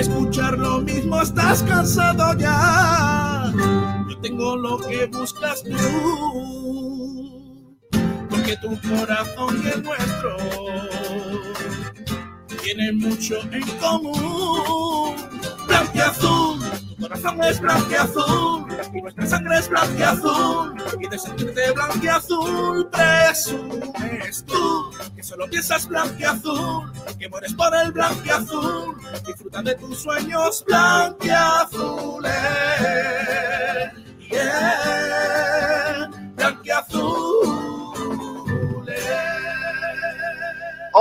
escuchar lo mismo, estás cansado ya. Yo tengo lo que buscas tú, porque tu corazón y el nuestro tienen mucho en común. Blanquiazul, tu corazón es blanquiazul, y nuestra sangre es blanquiazul, y de sentirte blanquiazul presumes tú, que solo piensas blanquiazul, que mueres por el blanquiazul, disfruta de tus sueños blanquiazules. Yeah,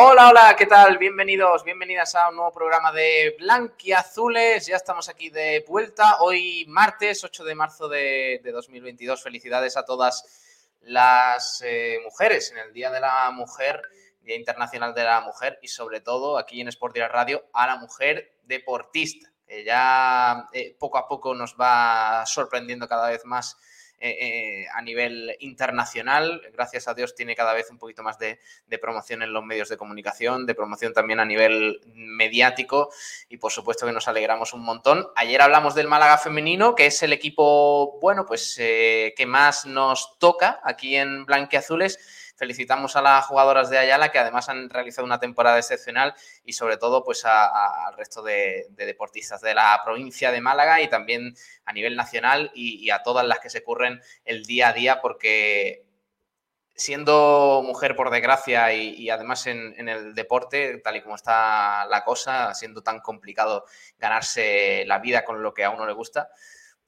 Hola, hola, ¿qué tal? Bienvenidos, bienvenidas a un nuevo programa de Blanquiazules. Ya estamos aquí de vuelta. Hoy martes 8 de marzo de, 2022. Felicidades a todas las eh, mujeres en el Día de la Mujer, Día Internacional de la Mujer y sobre todo aquí en Sport Direct Radio a la mujer deportista, que ya eh, poco a poco nos va sorprendiendo cada vez más eh, eh, a nivel internacional. Gracias a Dios tiene cada vez un poquito más de, promoción en los medios de comunicación, de promoción también a nivel mediático y por supuesto que nos alegramos un montón. Ayer hablamos del Málaga femenino, que es el equipo, bueno, pues eh, que más nos toca aquí en Blanqueazules felicitamos a las jugadoras de Ayala que además han realizado una temporada excepcional y sobre todo pues al resto de, deportistas de la provincia de Málaga y también a nivel nacional y, a todas las que se curren el día a día porque siendo mujer por desgracia y, además en, en, el deporte, tal y como está la cosa, siendo tan complicado ganarse la vida con lo que a uno le gusta,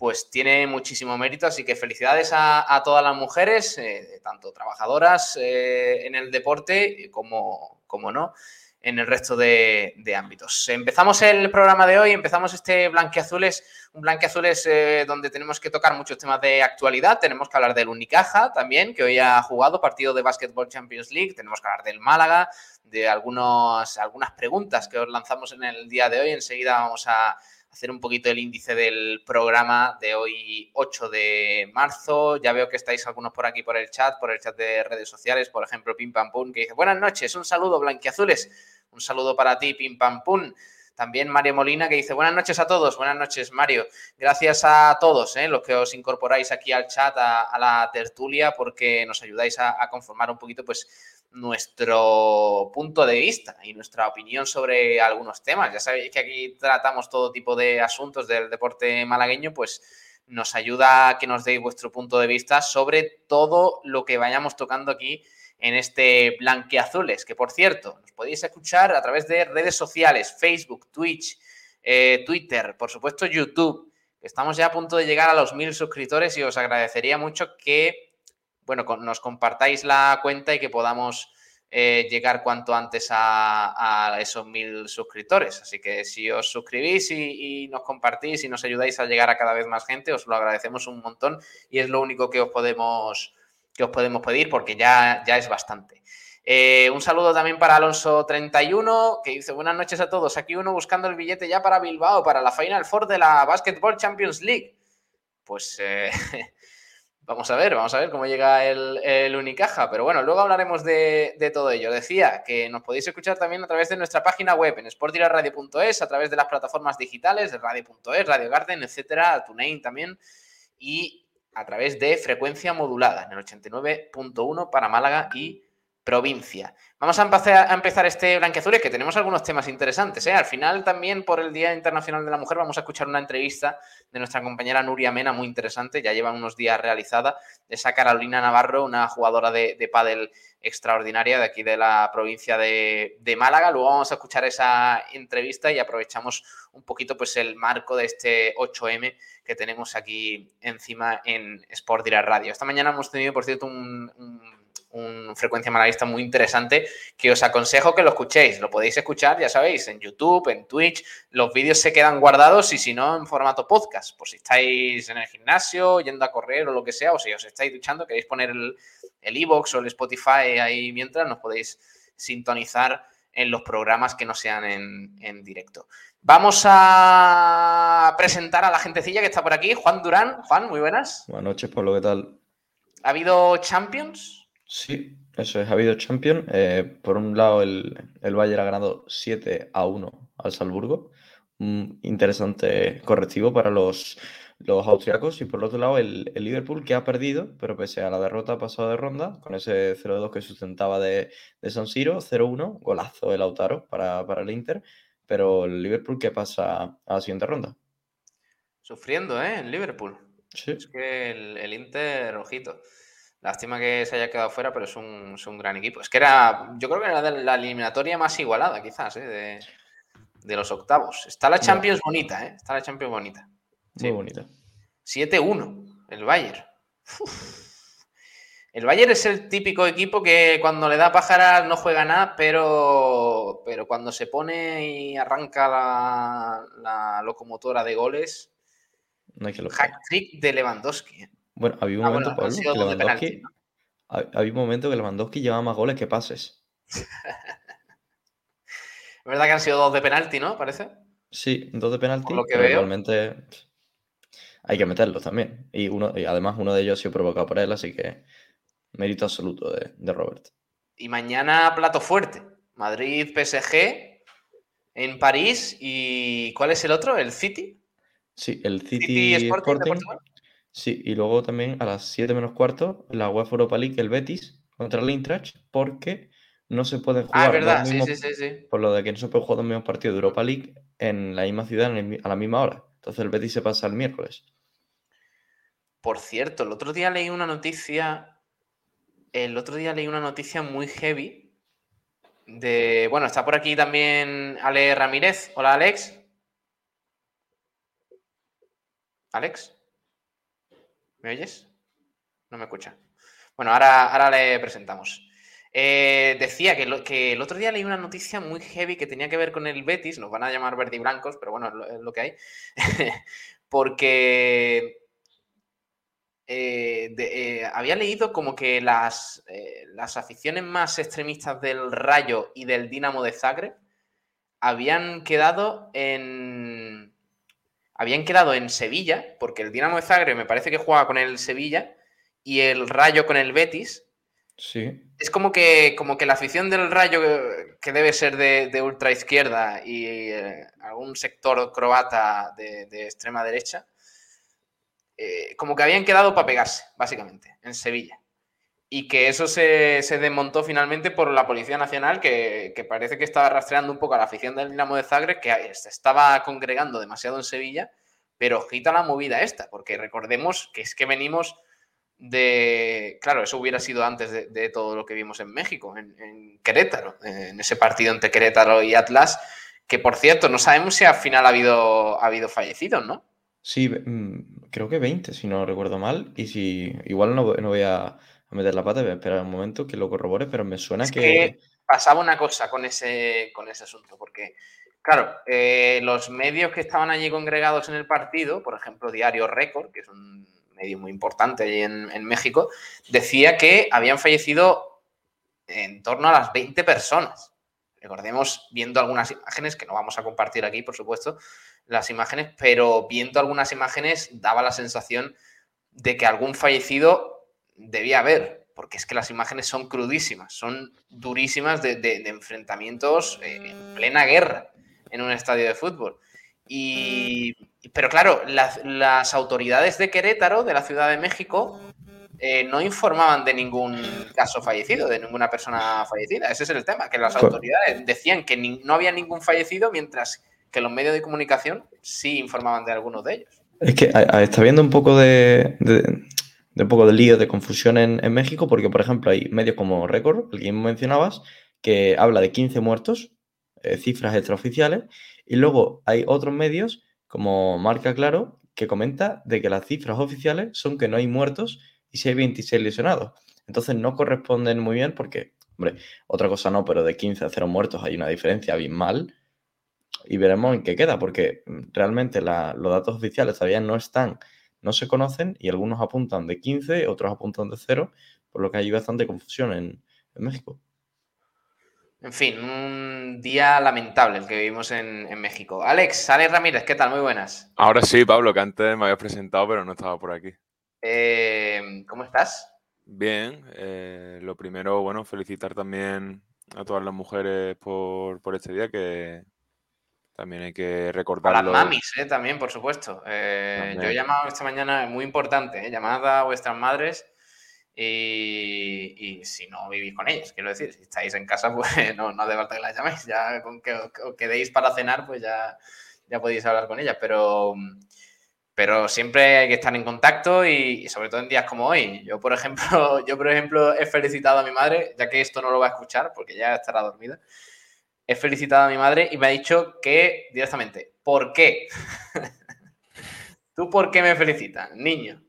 pues tiene muchísimo mérito. Así que felicidades a, todas las mujeres, eh, tanto trabajadoras eh, en el deporte como, como no en el resto de, ámbitos. Empezamos el programa de hoy, empezamos este Blanqueazules, un Blanqueazules eh, donde tenemos que tocar muchos temas de actualidad, tenemos que hablar del Unicaja también, que hoy ha jugado partido de Basketball Champions League, tenemos que hablar del Málaga, de algunos, algunas preguntas que os lanzamos en el día de hoy, enseguida vamos a hacer un poquito el índice del programa de hoy 8 de marzo. Ya veo que estáis algunos por aquí por el chat, por el chat de redes sociales, por ejemplo, Pim Pam Pum, que dice, buenas noches, un saludo blanquiazules, un saludo para ti, Pim Pam Pum. También Mario Molina que dice buenas noches a todos, buenas noches Mario. Gracias a todos ¿eh? los que os incorporáis aquí al chat, a, la tertulia, porque nos ayudáis a, a conformar un poquito pues nuestro punto de vista y nuestra opinión sobre algunos temas. Ya sabéis que aquí tratamos todo tipo de asuntos del deporte malagueño, pues nos ayuda a que nos deis vuestro punto de vista sobre todo lo que vayamos tocando aquí en este Blanqueazules, que por cierto, nos podéis escuchar a través de redes sociales, Facebook, Twitch, eh, Twitter, por supuesto YouTube. Estamos ya a punto de llegar a los mil suscriptores y os agradecería mucho que bueno, nos compartáis la cuenta y que podamos eh, llegar cuanto antes a, esos mil suscriptores. Así que si os suscribís y, nos compartís y nos ayudáis a llegar a cada vez más gente, os lo agradecemos un montón y es lo único que os podemos, que os podemos pedir porque ya, ya es bastante. Eh, un saludo también para Alonso31, que dice buenas noches a todos. Aquí uno buscando el billete ya para Bilbao, para la Final Four de la Basketball Champions League. Pues eh, Vamos a ver, vamos a ver cómo llega el, Unicaja. Pero bueno, luego hablaremos de, todo ello. Decía que nos podéis escuchar también a través de nuestra página web en sportiraradio.es, a través de las plataformas digitales de radio.es, Radio Garden, etcétera, TuneIn también, y a través de frecuencia modulada en el 89.1 para Málaga y provincia. Vamos a empezar, a empezar este Blanqueazules, que tenemos algunos temas interesantes. ¿eh? Al final, también por el Día Internacional de la Mujer, vamos a escuchar una entrevista de nuestra compañera Nuria Mena, muy interesante, ya lleva unos días realizada, de esa Carolina Navarro, una jugadora de, de pádel extraordinaria de aquí de la provincia de, Málaga. Luego vamos a escuchar esa entrevista y aprovechamos un poquito pues el marco de este 8M que tenemos aquí encima en Sport Direct Radio. Esta mañana hemos tenido, por cierto, un un frecuencia malavista muy interesante que os aconsejo que lo escuchéis. Lo podéis escuchar, ya sabéis, en YouTube, en Twitch. Los vídeos se quedan guardados y si no, en formato podcast. Por si estáis en el gimnasio, yendo a correr o lo que sea, o si os estáis duchando, queréis poner el iBox o el Spotify ahí mientras, nos podéis sintonizar en los programas que no sean en, en directo. Vamos a presentar a la gentecilla que está por aquí. Juan Durán. Juan, muy buenas. Buenas noches, Pablo, ¿qué tal? ¿Ha habido Champions? Sí, eso es, ha habido Champion. Eh, por un lado, el, el Bayern ha ganado 7 a 1 al Salzburgo. un interesante correctivo para los, los austriacos. Y por el otro lado, el, Liverpool que ha perdido, pero pese a la derrota pasada de ronda, con ese 0-2 que sustentaba de, de San Siro, 0-1, golazo de Lautaro para, para el Inter. Pero el Liverpool que pasa a la siguiente ronda. Sufriendo, ¿eh? En Liverpool. Sí. Es que el, el Inter, ojito. Lástima que se haya quedado fuera, pero es un, gran equipo. Es que era, yo creo que era la eliminatoria más igualada, quizás, ¿eh? de, los octavos. Está la Champions bonita, ¿eh? Está la Champions bonita. Muy bonita. 7-1, el Bayern. El Bayern es el típico equipo que cuando le da pájaras no juega nada, pero, pero cuando se pone y arranca la, locomotora de goles, no hay que lo hack trick de Lewandowski. ¿eh? Bueno, había un ah, momento, que Lewandowski, había un momento que Lewandowski llevaba más goles que pases. es verdad que han sido dos de penalti, ¿no? Parece. Sí, dos de penalti. Lo que pero realmente hay que meterlos también. Y, uno, y además uno de ellos ha sido provocado por él, así que mérito absoluto de, Robert. Y mañana plato fuerte. Madrid, PSG en París. ¿Y cuál es el otro? ¿El City? Sí, el City, Sporting, Sí, y luego también a las 7 menos cuarto, la UEFA Europa League, el Betis contra el Eintracht, porque no se pueden jugar. Ah, verdad, sí, sí, sí, Por lo de que no se puede jugar los mismos partidos de Europa League en la misma ciudad a la misma hora. Entonces el Betis se pasa el miércoles. Por cierto, el otro día leí una noticia. El otro día leí una noticia muy heavy. De. Bueno, está por aquí también Ale Ramírez. Hola, Alex. Alex. ¿Me oyes? No me escucha. Bueno, ahora, ahora le presentamos. Eh, decía que, el otro día leí una noticia muy heavy que tenía que ver con el Betis, nos van a llamar verde y blancos, pero bueno, es lo, que hay, porque eh, eh, había leído como que las, las, aficiones más extremistas del Rayo y del Dinamo de Zagreb habían quedado en, habían quedado en Sevilla, porque el Dinamo de Zagreb me parece que juega con el Sevilla y el Rayo con el Betis. Sí. Es como que, como que la afición del Rayo, que debe ser de, ultra izquierda y eh, algún sector croata de, extrema derecha, eh, como que habían quedado para pegarse, básicamente, en Sevilla. Y que eso se, desmontó finalmente por la Policía Nacional, que, parece que estaba rastreando un poco a la afición del Dinamo de Zagreb, que se estaba congregando demasiado en Sevilla, pero ojita la movida esta, porque recordemos que es que venimos de. Claro, eso hubiera sido antes de, todo lo que vimos en México, en, Querétaro, en ese partido entre Querétaro y Atlas, que por cierto, no sabemos si al final ha habido, ha habido fallecidos, ¿no? Sí, mm, creo que 20, si no recuerdo mal, y si igual no, no voy a a meter la pata, voy a esperar un momento que lo corrobore, pero me suena que... Pasaba una cosa con ese, con ese asunto, porque, claro, eh, los medios que estaban allí congregados en el partido, por ejemplo, Diario Récord, que es un medio muy importante allí en, México, decía que habían fallecido en torno a las 20 personas. Recordemos, viendo algunas imágenes, que no vamos a compartir aquí, por supuesto, las imágenes, pero viendo algunas imágenes daba la sensación de que algún fallecido debía haber, porque es que las imágenes son crudísimas, son durísimas de, enfrentamientos eh, en plena guerra en un estadio de fútbol. Y, pero claro, las, autoridades de Querétaro, de la Ciudad de México, eh, no informaban de ningún caso fallecido, de ninguna persona fallecida. Ese es el tema, que las autoridades decían que no había ningún fallecido, mientras que los medios de comunicación sí informaban de algunos de ellos. Es que está viendo un poco de, de un poco de lío, de confusión en, México, porque, por ejemplo, hay medios como Record, el que mencionabas, que habla de 15 muertos, eh, cifras extraoficiales, y luego hay otros medios, como Marca Claro, que comenta de que las cifras oficiales son que no hay muertos y si hay 26 lesionados. Entonces no corresponden muy bien porque, hombre, otra cosa no, pero de 15 a 0 muertos hay una diferencia abismal y veremos en qué queda, porque realmente los datos oficiales todavía no están no se conocen y algunos apuntan de 15, otros apuntan de 0, por lo que hay bastante confusión en, México. En fin, un día lamentable el que vivimos en, México. Alex, Alex Ramírez, ¿qué tal? Muy buenas. Ahora sí, Pablo, que antes me habías presentado, pero no estaba por aquí. Eh, ¿Cómo estás? Bien, eh, lo primero, bueno, felicitar también a todas las mujeres por, por este día, que, También hay que A recordarlo. las mamis, eh, también, por supuesto. Eh, yo he llamado esta mañana, es muy importante, eh, llamad a vuestras madres y, y si no vivís con ellas, quiero decir, si estáis en casa, pues no, no hace falta que las llaméis. Ya con que os os quedéis para cenar, pues ya, ya podéis hablar con ellas. Pero, pero siempre hay que estar en contacto y, y sobre todo en días como hoy. Yo, por ejemplo, yo, por ejemplo, he felicitado a mi madre, ya que esto no lo va a escuchar porque ya estará dormida. He felicitado a mi madre y me ha dicho que directamente, ¿por qué? ¿Tú por qué me felicitas, niño?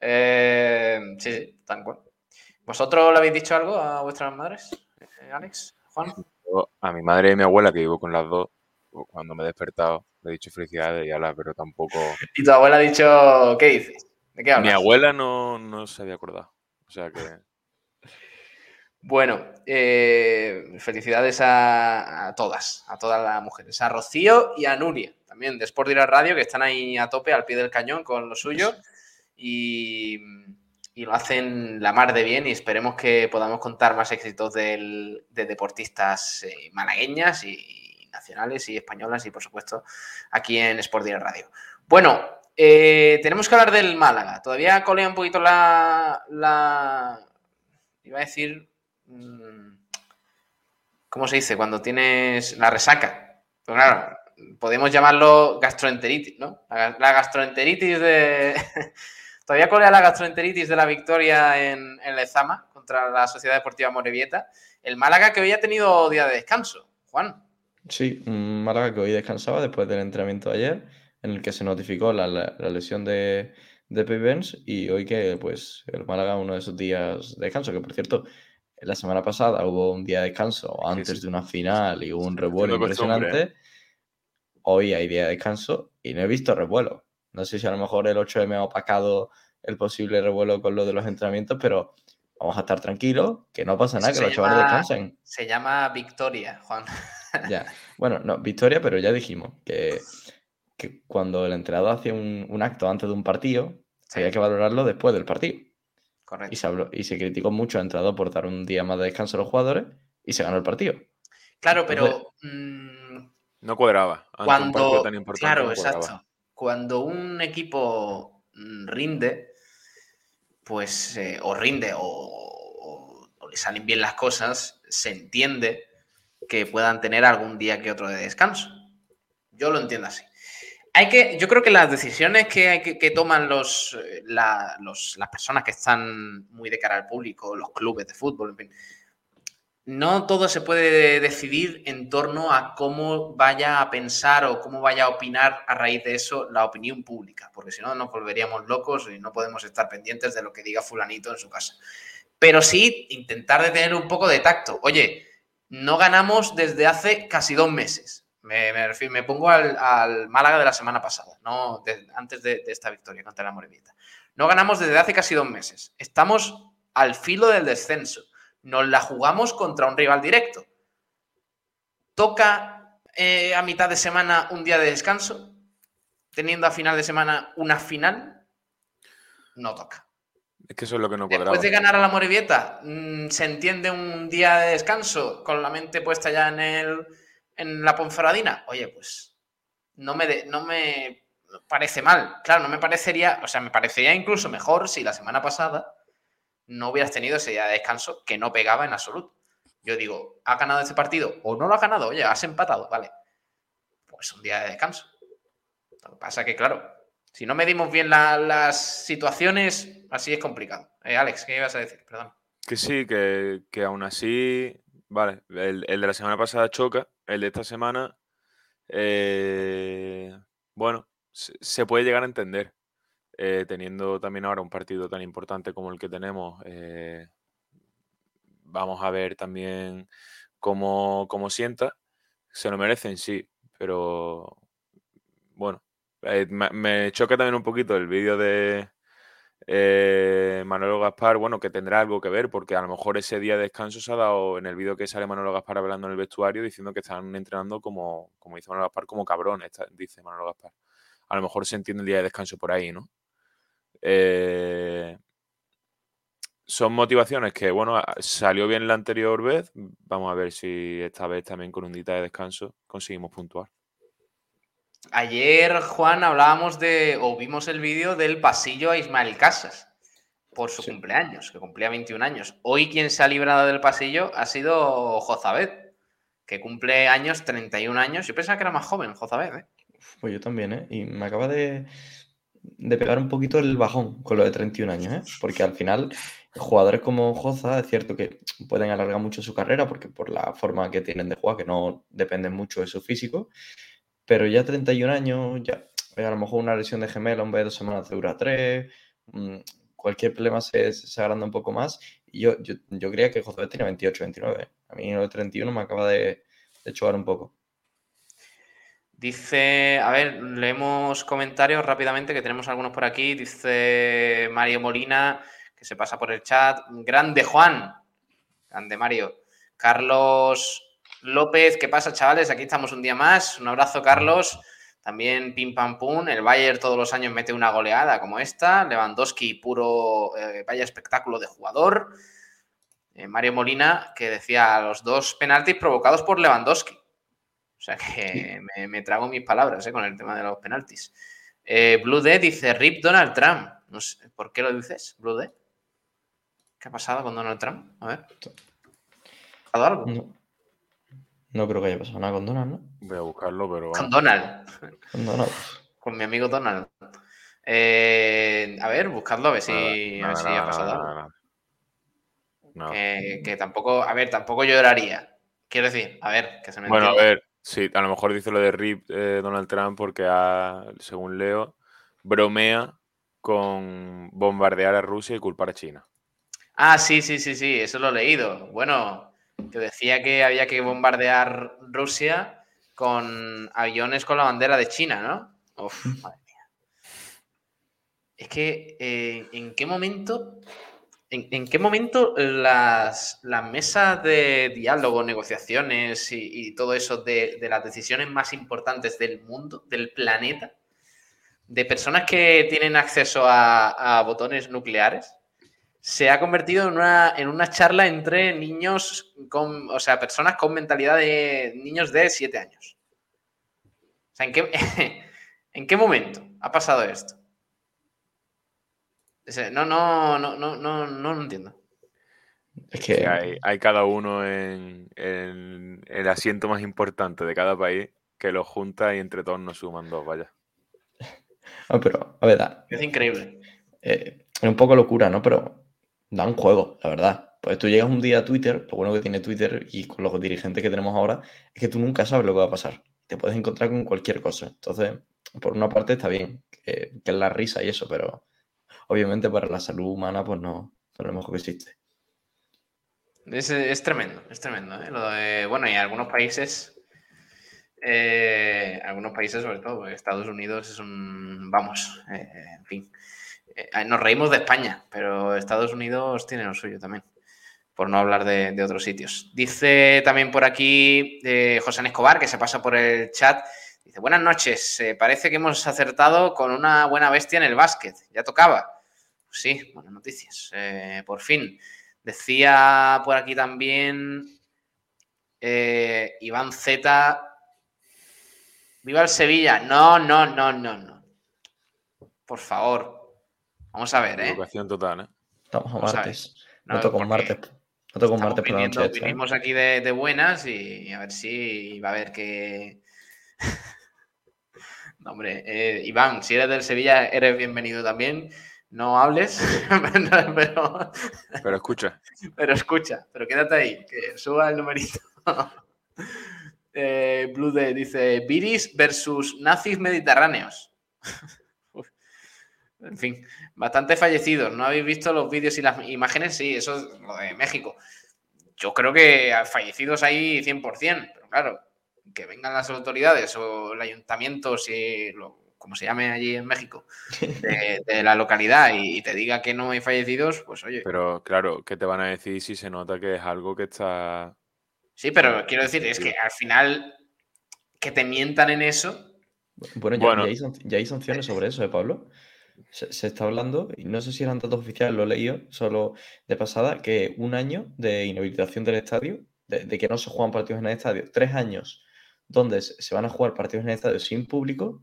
Eh, sí, sí, tal cual. ¿Vosotros le habéis dicho algo a vuestras madres, eh, Alex, Juan? Yo a mi madre y a mi abuela, que vivo con las dos, cuando me he despertado, le he dicho felicidades y ala, pero tampoco. Y tu abuela ha dicho, ¿qué dices? ¿De qué hablas? Mi abuela no, no se había acordado. O sea que. Bueno, eh, felicidades a, a todas, a todas las mujeres, a Rocío y a Nuria, también de Sport Direct Radio, que están ahí a tope, al pie del cañón con lo suyo y, y lo hacen la mar de bien y esperemos que podamos contar más éxitos del- de deportistas eh, malagueñas y nacionales y españolas y por supuesto aquí en Sport Direct Radio. Bueno, eh, tenemos que hablar del Málaga. Todavía colea un poquito la, la iba a decir, ¿cómo se dice? Cuando tienes la resaca. Pues claro, podemos llamarlo gastroenteritis, ¿no? La, gastroenteritis de... Todavía colea la gastroenteritis de la victoria en, en Lezama contra la Sociedad Deportiva Morevieta. El Málaga que hoy ha tenido día de descanso. Juan. Sí, un Málaga que hoy descansaba después del entrenamiento de ayer, en el que se notificó la, lesión de, de Benz, y hoy que pues el Málaga uno de sus días de descanso, que por cierto, la semana pasada hubo un día de descanso antes sí. de una final y hubo un revuelo Haciendo costumbre, impresionante. Hoy hay día de descanso y no he visto revuelo. No sé si a lo mejor el 8M ha opacado el posible revuelo con lo de los entrenamientos, pero vamos a estar tranquilos, que no pasa nada, que Se los chavales llama- descansen. Se llama Victoria, Juan. Ya. Bueno, no, victoria, pero ya dijimos que, que cuando el entrenador hacía un, un acto antes de un partido, Sí. había que valorarlo después del partido. Y se, habló- y se criticó mucho al entrenador por dar un día más de descanso a los jugadores y se ganó el partido. Claro, pero mm, No cuadraba. Ante un cuando, tan importante claro, no cuadraba. exacto. Cuando un equipo mm, rinde, pues eh, o rinde o, o- o le salen bien las cosas, se entiende que puedan tener algún día que otro de descanso. Yo lo entiendo así. Hay que, yo creo que las decisiones que, que, que toman los, eh, los- las personas que están muy de cara al público, los clubes de fútbol, en fin, no todo se puede decidir en torno a cómo vaya a pensar o cómo vaya a opinar a raíz de eso la opinión pública, porque si no nos volveríamos locos y no podemos estar pendientes de lo que diga fulanito en su casa. Pero sí intentar de tener un poco de tacto. Oye, no ganamos desde hace casi dos meses. Me, me refiero- me pongo al, al Málaga de la semana pasada, no de- antes de, de esta victoria contra la Morevieta. No ganamos desde hace casi dos meses. Estamos al filo del descenso nos la jugamos contra un rival directo. ¿Toca eh, a mitad de semana un día de descanso? Teniendo a final de semana una final, no toca. Es que eso es lo que no cuadraba. Después de ganar a la Morevieta, se entiende un día de descanso con la mente puesta ya en, el, en la Ponferradina. Oye, pues no me, no me parece mal. Claro, no me parecería, o sea, me parecería incluso mejor si la semana pasada no hubieras tenido ese día de descanso que no pegaba en absoluto. Yo digo, ¿ha ganado este partido o no lo ha ganado? Oye, has empatado, vale. Pues un día de descanso. Lo que pasa que, claro, si no medimos bien la- las situaciones, así es complicado. Eh, Alex, ¿qué ibas a decir? Perdón. Que sí, que, que aún así, vale, el, el de la semana pasada choca, el de esta semana, eh, bueno, se, puede llegar a entender, eh, teniendo también ahora un partido tan importante como el que tenemos. eh, vamos a ver también cómo, cómo sienta, se lo merecen, sí, pero bueno, eh, me, me choca también un poquito el vídeo de eh, Manolo Gaspar, bueno, que tendrá algo que ver, porque a lo mejor ese día de descanso se ha dado en el vídeo que sale Manolo Gaspar hablando en el vestuario diciendo que están entrenando como, como dice Manolo Gaspar, como cabrones, dice Manolo Gaspar. A lo mejor se entiende el día de descanso por ahí, ¿no? Eh, son motivaciones que, bueno, salió bien la anterior vez. Vamos a ver si esta vez también con un día de descanso conseguimos puntuar. Ayer, Juan, hablábamos de, o vimos el vídeo del pasillo a Ismael Casas por su cumpleaños, que cumplía 21 años. Hoy quien se ha librado del pasillo ha sido Jozabed, que cumple años, 31 años. Yo pensaba que era más joven, Jozabed, ¿eh? Pues yo también, ¿eh? Y me acaba de, de pegar un poquito el bajón con lo de 31 años, ¿eh? Porque al final, jugadores como Joza, es cierto que pueden alargar mucho su carrera, porque por la forma que tienen de jugar, que no dependen mucho de su físico, pero ya 31 años, ya a lo mejor una lesión de gemelo en vez de dos semanas dura tres, mm, cualquier problema se, agranda un poco más. Y yo, yo, yo creía que José tiene 28, 29. A mí de 31 me acaba de, de un poco. Dice, a ver, leemos comentarios rápidamente, que tenemos algunos por aquí. Dice Mario Molina, que se pasa por el chat. Grande Juan. Grande Mario. Carlos López, ¿qué pasa, chavales? Aquí estamos un día más. Un abrazo, Carlos. También pim pam pum. El Bayern todos los años mete una goleada como esta. Lewandowski, puro eh, vaya espectáculo de jugador. Eh, Mario Molina, que decía los dos penaltis provocados por Lewandowski. O sea que me, me trago mis palabras eh, con el tema de los penaltis. Blue D dice RIP Donald Trump. No sé, ¿Por qué lo dices, Blue D? ¿Qué ha pasado con Donald Trump? A ver. ¿Ha pasado algo? No, no creo que haya pasado nada con Donald, ¿no? Voy a buscarlo, pero. Con Donald. Con Donald. Con mi amigo Donald. Eh, a ver, buscadlo a ver si, a ver si ha pasado algo. nada, nada. No. Que, que tampoco, a ver, tampoco lloraría. Quiero decir, a ver, que se me Bueno, a ver, sí, a lo mejor dice lo de RIP eh, Donald Trump porque, ha, según leo, bromea con bombardear a Rusia y culpar a China. Ah, sí, sí, sí, sí, eso lo he leído. Bueno, que decía que había que bombardear Rusia con aviones con la bandera de China, ¿no? Uf, madre mía. Es que, eh, ¿en qué momento, en, en qué momento las, las mesas de diálogo, negociaciones y, y todo eso de, de las decisiones más importantes del mundo, del planeta, de personas que tienen acceso a, a botones nucleares, se ha convertido en una, en una charla entre niños con, o sea, personas con mentalidad de niños de 7 años. O sea, ¿en qué, ¿en qué momento ha pasado esto? No, no, no, no, no, no lo entiendo. Es Que que hay, hay cada uno en, en el asiento más importante de cada país que los junta y entre todos nos suman dos, vaya. Ah, pero, a ver, da- Es increíble. eh, es un poco locura, ¿no? Pero da un juego, la verdad. Pues tú llegas un día a Twitter, lo bueno que tiene Twitter y con los dirigentes que tenemos ahora, es que tú nunca sabes lo que va a pasar. Te puedes encontrar con cualquier cosa. Entonces, por una parte está bien, que, es la risa y eso, pero obviamente para la salud humana, pues no, no es lo mejor que existe. Es, es tremendo, es tremendo. ¿eh? Lo de- bueno, y algunos países, eh, algunos países sobre todo, porque Estados Unidos es un, vamos, eh, en fin, nos reímos de España, pero Estados Unidos tiene lo suyo también, por no hablar de, otros sitios. Dice también por aquí eh, José Escobar, que se pasa por el chat, dice, buenas noches, eh, parece que hemos acertado con una buena bestia en el básquet, ya tocaba. Pues sí, buenas noticias, eh, por fin. Decía por aquí también eh, Iván Z. Viva el Sevilla. No, no, no, no, no. Por favor. Vamos a ver, ¿eh? Educación total, ¿eh? Estamos a Vamos a ver. martes. No, No toco porque martes. No toco martes por la noche. vinimos aquí de, de buenas y a ver si va a haber que. no, hombre, eh, Iván, si eres del Sevilla, eres bienvenido también. No hables, pero, Pero escucha, pero escucha, pero quédate ahí, que suba el numerito. Eh, Blue D dice: Viris versus nazis mediterráneos. En fin, bastante fallecidos. ¿No habéis visto los vídeos y las imágenes? Sí, eso es lo de México. Yo creo que fallecidos hay 100%, pero claro, que vengan las autoridades o el ayuntamiento, si lo- como se llame allí en México, de, de la localidad y, y te diga que no hay fallecidos, pues oye. pero claro, ¿qué te van a decir si se nota que es algo que está... Sí, pero quiero decir, es que al final que te mientan en eso, Bueno, ya, Bueno. ya hay, ya hay sanciones sobre eso, ¿eh, Pablo? Se, se está hablando, y no sé si eran datos oficiales, lo he leído solo de pasada, que un año de inhabilitación del estadio, de, de que no se juegan partidos en el estadio, tres años donde se van a jugar partidos en el estadio sin público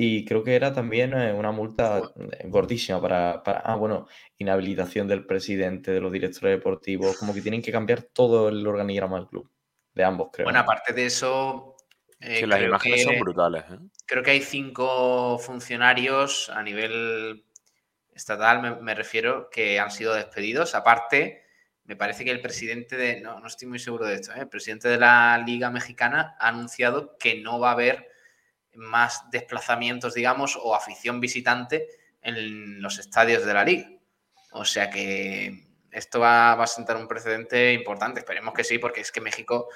y creo que era también eh, una multa gordísima para, para, ah, bueno, inhabilitación del presidente, de los directores deportivos, como que tienen que cambiar todo el organigrama del club, de ambos, creo. Bueno, aparte de eso... Eh, las imágenes son brutales. Creo que hay cinco funcionarios a nivel estatal, me, refiero, que han sido despedidos. Aparte, me parece que el presidente de, no, no estoy muy seguro de esto, el presidente de la Liga Mexicana ha anunciado que no va a haber más desplazamientos, digamos, o afición visitante en los estadios de la liga. O sea que esto va, a sentar un precedente importante. Esperemos que sí, porque es que México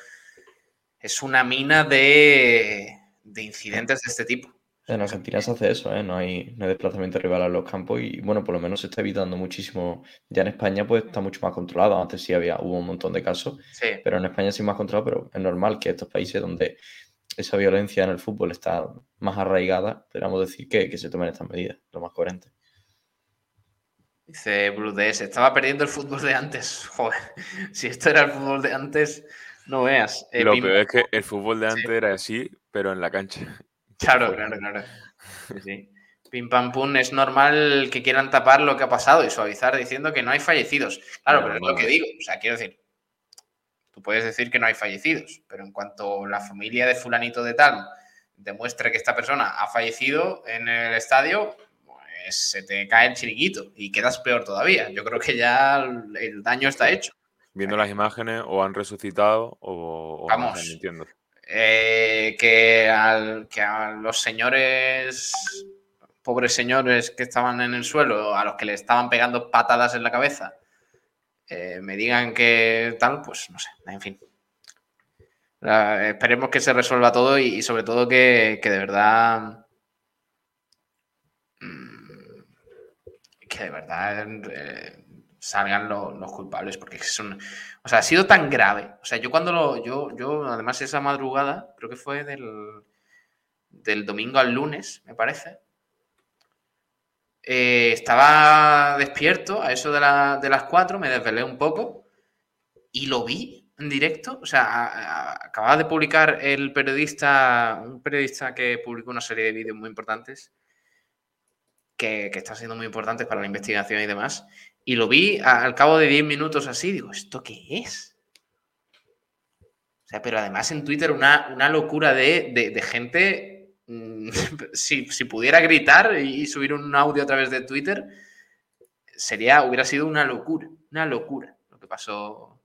es una mina de, incidentes de este tipo. En Argentina se hace eso, ¿eh? no, hay, desplazamiento rival a los campos y bueno, por lo menos se está evitando muchísimo. Ya en España pues está mucho más controlado, antes sí había, hubo un montón de casos, pero en España sí más controlado, pero es normal que estos países donde esa violencia en el fútbol está más arraigada, podríamos decir que, se tomen estas medidas, lo más coherente. Dice Blue se estaba perdiendo el fútbol de antes. Joder, si esto era el fútbol de antes, no veas. Eh, lo peor es que el fútbol de antes era así, pero en la cancha. Claro, claro, claro. Sí. Pim pam pum, es normal que quieran tapar lo que ha pasado y suavizar diciendo que no hay fallecidos. Claro, pero es lo que digo. O sea, quiero decir, Tú puedes decir que no hay fallecidos, pero en cuanto la familia de fulanito de tal demuestre que esta persona ha fallecido en el estadio, pues se te cae el chiriquito y quedas peor todavía. Yo creo que ya el daño está hecho. Viendo las imágenes, o han resucitado o, Vamos, mintiendo. Eh, que, que a los señores, pobres señores que estaban en el suelo, a los que le estaban pegando patadas en la cabeza, eh, me digan que tal, pues no sé, en fin. esperemos que se resuelva todo y, sobre todo que, de verdad. Mm, que de verdad eh, salgan los, culpables, porque son. O sea, ha sido tan grave. O sea, yo cuando lo. Yo, yo además, esa madrugada, creo que fue del, del domingo al lunes, me parece. Eh, estaba despierto a eso de, las 4, me desvelé un poco y lo vi en directo. O sea, acababa de publicar el periodista, un periodista que publicó una serie de vídeos muy importantes, que, que están siendo muy importantes para la investigación y demás. Y lo vi al cabo de 10 minutos así, digo, ¿esto qué es? O sea, pero además en Twitter una, una locura de, de gente Mm, si, pudiera gritar y subir un audio a través de Twitter, sería, hubiera sido una locura, una locura lo que pasó,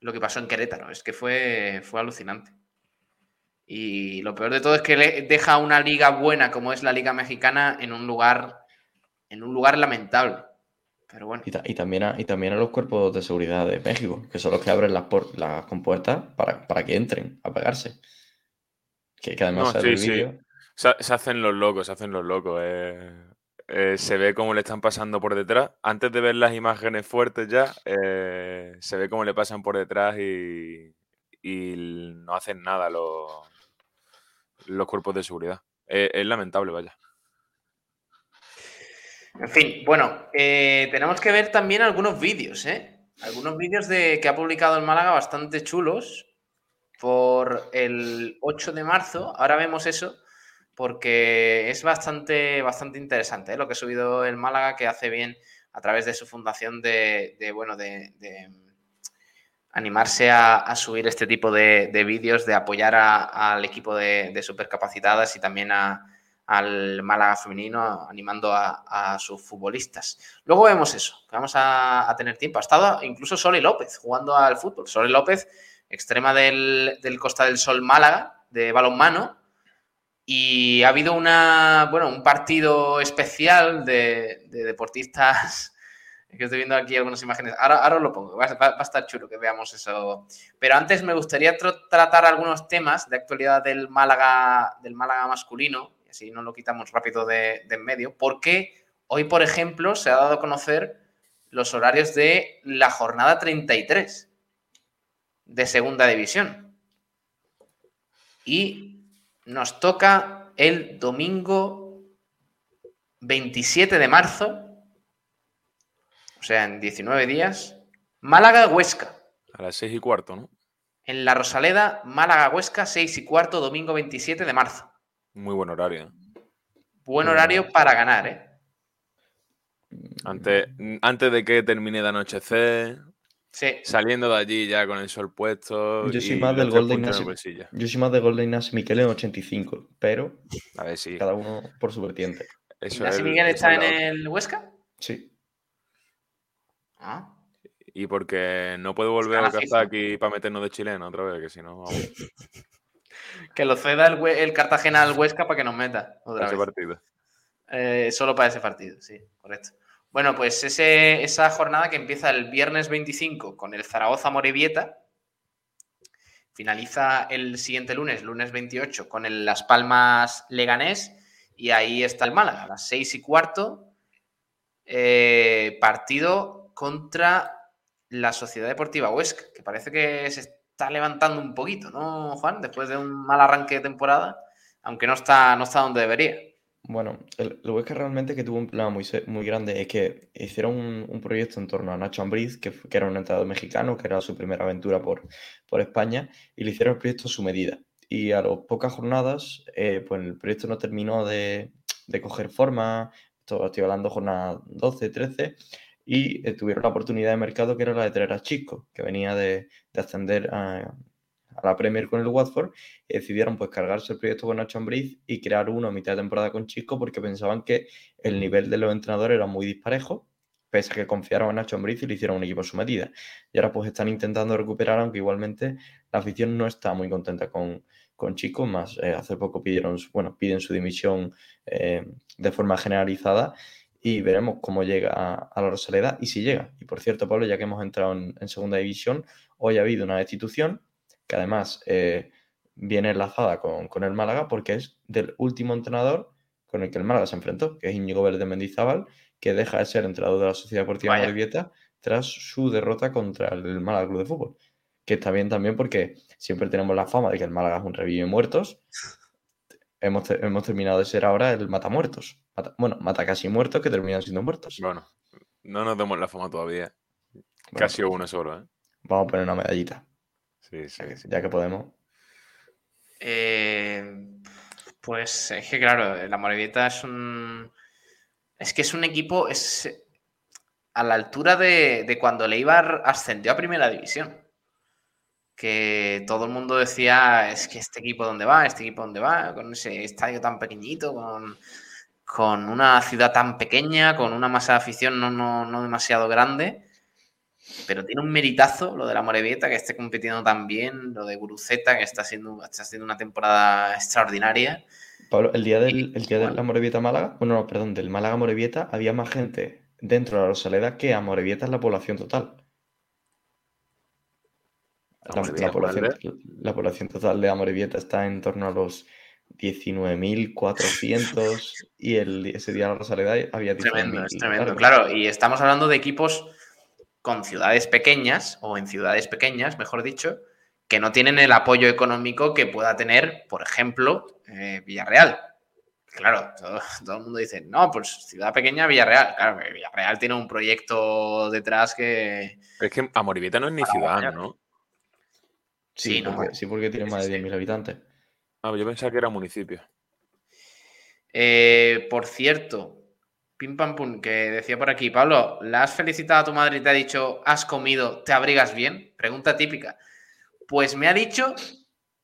lo que pasó en Querétaro. Es que fue, fue alucinante. Y lo peor de todo es que deja una liga buena como es la Liga Mexicana en un lugar, en un lugar lamentable. Pero bueno. Y, también, a, y también a los cuerpos de seguridad de México, que son los que abren las, las compuertas para, para que entren a pegarse. Que, además Se, hacen los locos, se hacen los locos. Eh, eh, se ve cómo le están pasando por detrás. Antes de ver las imágenes fuertes ya, eh, se ve cómo le pasan por detrás y, no hacen nada los, los cuerpos de seguridad. es lamentable, vaya. En fin, bueno, tenemos que ver también algunos vídeos, ¿eh? Algunos vídeos de que ha publicado el Málaga bastante chulos por el 8 de marzo. Ahora vemos eso porque es bastante, bastante interesante ¿eh? lo que ha subido el Málaga, que hace bien a través de su fundación de, bueno, de, animarse a, subir este tipo de, vídeos, de apoyar al equipo de, supercapacitadas y también al Málaga femenino, animando a, sus futbolistas. Luego vemos eso, vamos a, tener tiempo. Ha estado incluso Sole López jugando al fútbol. Sole López extrema del, Costa del Sol Málaga, de balonmano. Y ha habido una, bueno, un partido especial de, deportistas. Que estoy viendo aquí algunas imágenes. Ahora, os lo pongo. Va, a estar chulo que veamos eso. Pero antes me gustaría tratar algunos temas de actualidad del Málaga, del Málaga masculino. Así no lo quitamos rápido de, de en medio. Porque hoy, por ejemplo, se ha dado a conocer los horarios de la jornada 33 de segunda división. Y nos toca el domingo 27 de marzo, o sea, en 19 días, Málaga-Huesca. A las 6 y cuarto, ¿no? En la Rosaleda, Málaga-Huesca, 6 y cuarto, domingo 27 de marzo. Muy buen horario. Buen horario para ganar, ¿eh? Antes, antes de que termine de anochecer, Sí. saliendo de allí ya con el sol puesto. Yo soy y más del tres gol de puntos en el Ignacio. bolsillo. Yo soy más de gol de Ignacio Miquel en 85, pero A ver si. cada uno por su vertiente. Eso ¿Ignacio es- Miguel está es en el Huesca? Sí. Ah. Y porque no puedo volver a FIFA. aquí para meternos de chileno otra vez, que si no, Que lo ceda el, Cartagena al Huesca para que nos meta otra ese vez. partido. Eh, solo para ese partido, sí, correcto. Bueno, pues ese, esa jornada que empieza el viernes 25 con el Zaragoza Morevieta, finaliza el siguiente lunes, lunes 28, con el Las Palmas Leganés, y ahí está el Málaga, a las 6 y cuarto, eh, partido contra la Sociedad Deportiva Huesca, que parece que se está levantando un poquito, ¿no, Juan? Después de un mal arranque de temporada, aunque no está, no está donde debería. Bueno, el, el Huesca realmente que tuvo un plan muy, muy grande es que hicieron un, un proyecto en torno a Nacho Ambriz, que, que era un entrenador mexicano, que era su primera aventura por, por España, y le hicieron el proyecto a su medida. Y a las pocas jornadas, eh, pues el proyecto no terminó de, de coger forma, esto estoy hablando jornada 12, 13, y eh, tuvieron la oportunidad de mercado que era la de traer a Chico, que venía de, de ascender a, la Premier con el Watford, y decidieron pues cargarse el proyecto con Nacho Ambriz y crear uno a mitad de temporada con Chico porque pensaban que el nivel de los entrenadores era muy disparejo, pese a que confiaron en Nacho Ambriz y le hicieron un equipo a su medida. Y ahora pues están intentando recuperar, aunque igualmente la afición no está muy contenta con, con Chico, más eh, hace poco pidieron, bueno, piden su dimisión eh, de forma generalizada y veremos cómo llega a, a la Rosaleda y si llega. Y por cierto, Pablo, ya que hemos entrado en, en segunda división, hoy ha habido una destitución que además eh, viene enlazada con, con el Málaga porque es del último entrenador con el que el Málaga se enfrentó, que es Íñigo Vélez Mendizábal, que deja de ser entrenador de la Sociedad Deportiva Vaya. Morevieta tras su derrota contra el Málaga Club de Fútbol. Que está bien también porque siempre tenemos la fama de que el Málaga es un revive muertos. Hemos, te- hemos terminado de ser ahora el matamuertos. Mata- bueno, mata casi muertos que terminan siendo muertos. Bueno, no nos demos la fama todavía. Bueno, Casi pues, uno solo, ¿eh? Vamos a poner una medallita, Sí, sí, ya que, sí. ya que podemos. Eh, pues es que, claro, la Morevieta es un. Es que es un equipo. Es a la altura de, de cuando Leibar ascendió a primera división. Que todo el mundo decía: es que este equipo dónde va, este equipo dónde va, con ese estadio tan pequeñito, con, con una ciudad tan pequeña, con una masa de afición no, no, no demasiado grande. Pero tiene un meritazo lo de la Morevieta, que esté compitiendo tan bien, lo de Guruceta, que está haciendo, está haciendo una temporada extraordinaria. Pablo, el día, del, el día de la Morevieta Málaga, bueno, no, perdón, del Málaga Morevieta, había más gente dentro de la Rosaleda que a Morevieta en la población total. La, Amorebieta, la población, ¿vale? la población total de Amorebieta está en torno a los 19.400 y el, ese día la Rosaleda había Tremendo, 19.000 es tremendo. Claro, y estamos hablando de equipos con ciudades pequeñas, o en ciudades pequeñas, mejor dicho, que no tienen el apoyo económico que pueda tener, por ejemplo, eh, Villarreal. Claro, todo, todo el mundo dice, no, pues ciudad pequeña, Villarreal. Claro, que Villarreal tiene un proyecto detrás que... Es que Amoribeta no es ni ciudad, mañana. ¿no? Sí, Sí, no. porque, sí, porque tiene más de sí. 10.000 habitantes. Ah, yo pensaba que era municipio. Eh, por cierto, pim pam pum, que decía por aquí, Pablo, ¿la has felicitado a tu madre y te ha dicho, has comido, te abrigas bien? Pregunta típica. Pues me ha dicho,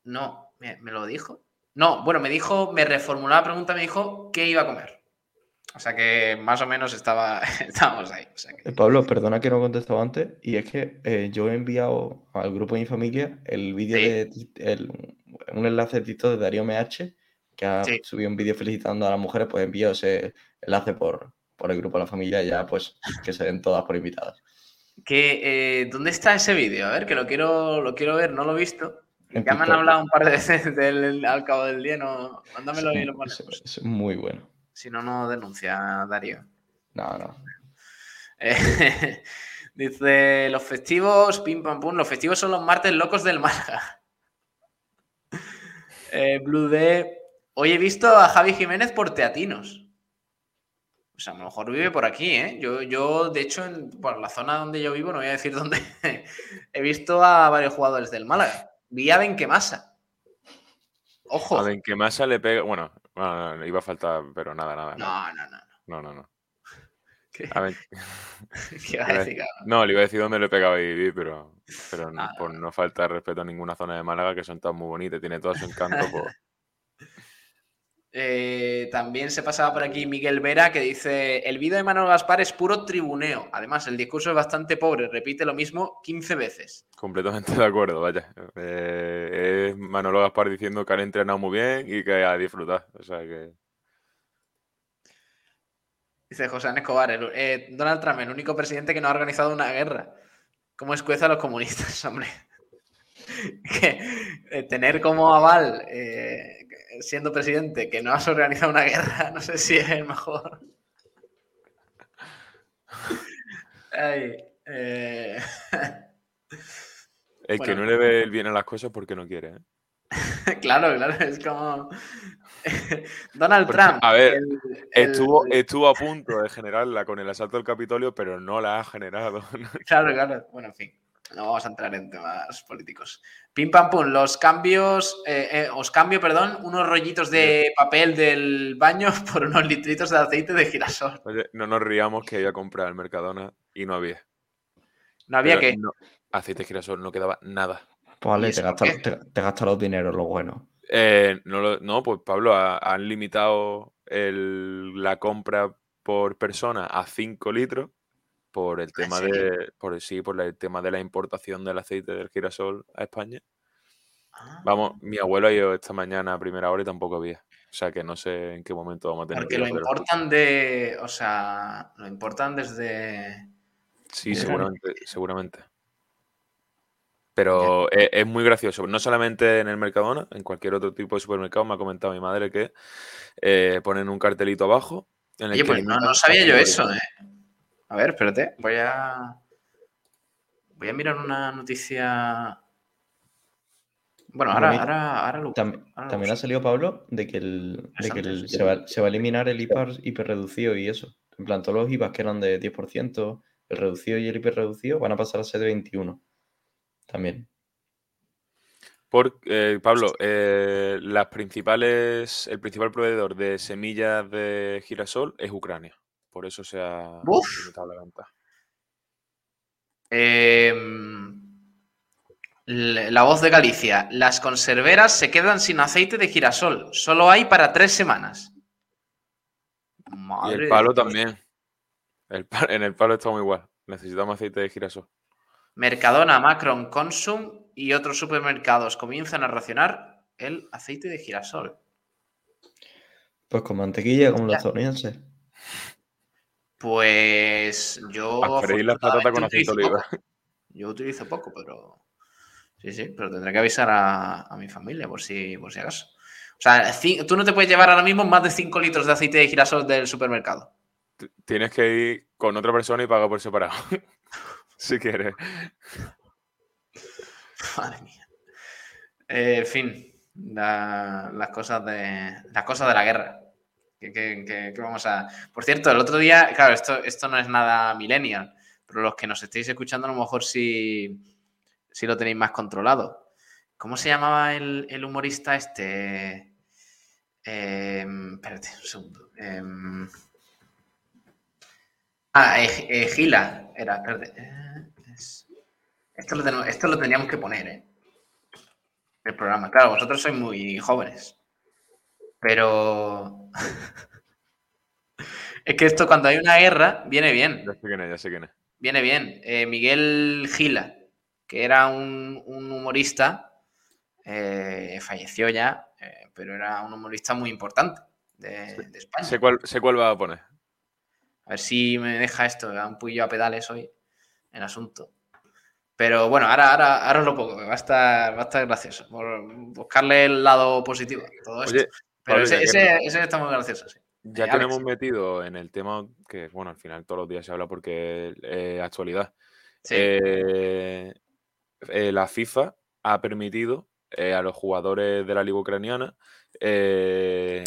no, me, me lo dijo. No, bueno, me dijo, me reformuló la pregunta, me dijo qué iba a comer. O sea que más o menos estaba, estábamos ahí. o sea que- Eh, Pablo, perdona que no he contestado antes, y es que eh, yo he enviado al grupo de mi familia el vídeo Sí. de el- un enlace de TikTok de Darío MH, que ha Sí. subido un vídeo felicitando a las mujeres, pues envío ese enlace por, por el grupo de la familia y ya pues que se den todas por invitadas. que, eh, ¿Dónde está ese vídeo? A ver, que lo quiero, lo quiero ver, no lo he visto. En Ya me han hablado un par de veces del, al cabo del día, no, mándamelo y lo es muy bueno. Si no, no denuncia Darío. No, no. Eh, dice, los festivos, pim pam pum, los festivos son los martes locos del Málaga. Eh, Blue D, hoy he visto a Javi Jiménez por Teatinos. Pues a lo mejor vive por aquí, ¿eh? Yo, yo de hecho, en, por la zona donde yo vivo, no voy a decir dónde, he visto a varios jugadores del Málaga. Vi a Benquemasa. Ojo. A Benquemasa le pega. Bueno, iba a faltar, pero nada, nada. No, no, no. No, no, no. ¿Qué? A ver, ¿Qué iba a decir, cabrón? no, le iba a decir dónde le pegaba a vivir, pero, pero Nada. por no faltar respeto a ninguna zona de Málaga, que son todas muy bonitas, tiene todo su encanto. pues, Eh, también se pasaba por aquí Miguel Vera que dice: El vídeo de Manuel Gaspar es puro tribuneo. Además, el discurso es bastante pobre, repite lo mismo 15 veces. completamente de acuerdo, vaya. Eh, es Manolo Gaspar diciendo que han entrenado muy bien y que a disfrutar. O sea que. Dice José Escobar: el- eh, Donald Trump, el único presidente que no ha organizado una guerra. ¿Cómo escueza a los comunistas, hombre? que eh, tener como aval, siendo presidente, que no has organizado una guerra, no sé si es el mejor. Ay, eh, El que no le ve el bien a las cosas porque no quiere. ¿eh? claro, claro, es como. Donald Porque, Trump. a ver, el- el- Estuvo, estuvo a punto de generarla con el asalto al Capitolio, pero no la ha generado. Claro, claro. Bueno, en fin. No vamos a entrar en temas políticos. Pim pam pum, los cambios, eh, eh, os cambio, perdón, unos rollitos de papel del baño por unos litritos de aceite de girasol. Oye, no nos riamos que iba a comprar al Mercadona y no había. No había Pero que. no- aceite de girasol no quedaba nada. Pues vale, ¿Y te gastas, qué? te, te gastas los dineros, lo bueno. Eh, no, lo- no, pues Pablo, ha- han limitado el- la compra por persona a 5 litros por el tema serio? de por sí, por el tema de la importación del aceite del girasol a España. Ah, Vamos, mi abuelo ha ido esta mañana a primera hora y tampoco había. O sea que no sé en qué momento vamos a tener Porque que lo importan de. O sea, lo importan desde. Sí, seguramente, seguramente. Pero e- es, muy gracioso. No solamente en el Mercadona, en cualquier otro tipo de supermercado. Me ha comentado mi madre que eh, ponen un cartelito abajo. En el Oye, que pues no, no sabía yo eso, ¿eh? A ver, espérate. Voy a. Voy a mirar una noticia. Bueno, ahora, ahora, ahora lo. Tam- ahora lo también ha salido Pablo de que, el, de que el- se, va, se va a eliminar el IPAR hiperreducido y eso. En plan, todos los IVAs que eran de 10%, el reducido y el hiperreducido van a pasar a ser de 21. También. Por, eh, Pablo, eh, las principales, el principal proveedor de semillas de girasol es Ucrania. Por eso se ha Uf. limitado la venta. Em, la voz de Galicia. Las conserveras se quedan sin aceite de girasol. Solo hay para tres semanas. Y Madre el de palo también. El en el palo estamos igual. Necesitamos aceite de girasol. Mercadona, Macron, Consum y otros supermercados comienzan a racionar el aceite de girasol. Pues con mantequilla, como los estadounidenses. Pues yo. A freír las patatas con aceite de oliva. poco. Yo utilizo poco, pero. Sí, sí, pero tendré que avisar a, a mi familia por si, por si acaso. O sea, tú no te puedes llevar ahora mismo más de 5 litros de aceite de girasol del supermercado. T- Tienes que ir con otra persona y pagar por separado. si quieres. Madre mía. Eh, en fin, la- las cosas de las cosas de la guerra. Que vamos a. Por cierto, el otro día, claro, esto, esto no es nada millennial, pero los que nos estéis escuchando, a lo mejor sí, sí lo tenéis más controlado. ¿Cómo se llamaba el, el humorista este? Em, espérate, un segundo. Em, ah, eh, eh, Gila, era, esto lo, esto lo teníamos que poner, ¿eh? El programa. Claro, vosotros sois muy jóvenes. Pero. es que esto, cuando hay una guerra, viene bien. Ya sé quién es, ya sé quién es. Viene bien. Eh, Miguel Gila, que era un, un humorista, eh, falleció ya, eh, pero era un humorista muy importante de, de España. Sé cuál, sé cuál va a poner. A ver si me deja esto, da un puño a pedales hoy el asunto. Pero bueno, ahora, ahora, ahora os lo pongo, va a estar, va a estar gracioso. Por buscarle el lado positivo a todo esto. Pero ese, ese, ese está muy gracioso, sí. Ya que nos hemos metido en el tema que, bueno, al final todos los días se habla porque es eh, actualidad. Sí. Eh, eh, la FIFA ha permitido a los jugadores de la liga ucraniana que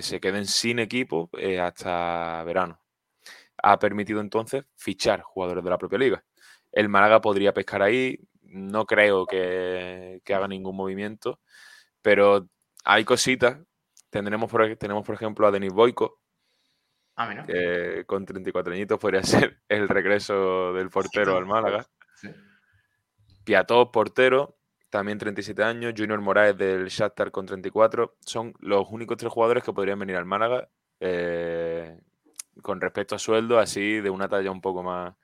se queden sin equipo hasta verano. Ha permitido entonces fichar jugadores de la propia liga. El Málaga podría pescar ahí. no creo que, que haga ningún movimiento, pero hay cositas. Tendremos por, tenemos, por ejemplo, a Denis Boico, Ah, mira. que con 34 añitos podría ser el regreso del portero al Málaga. Sí. Piató, portero, también 37 años. Junior Moraes del Shakhtar con 34. Son los únicos tres jugadores que podrían venir al Málaga eh, con respecto a sueldo, así de una talla un poco más.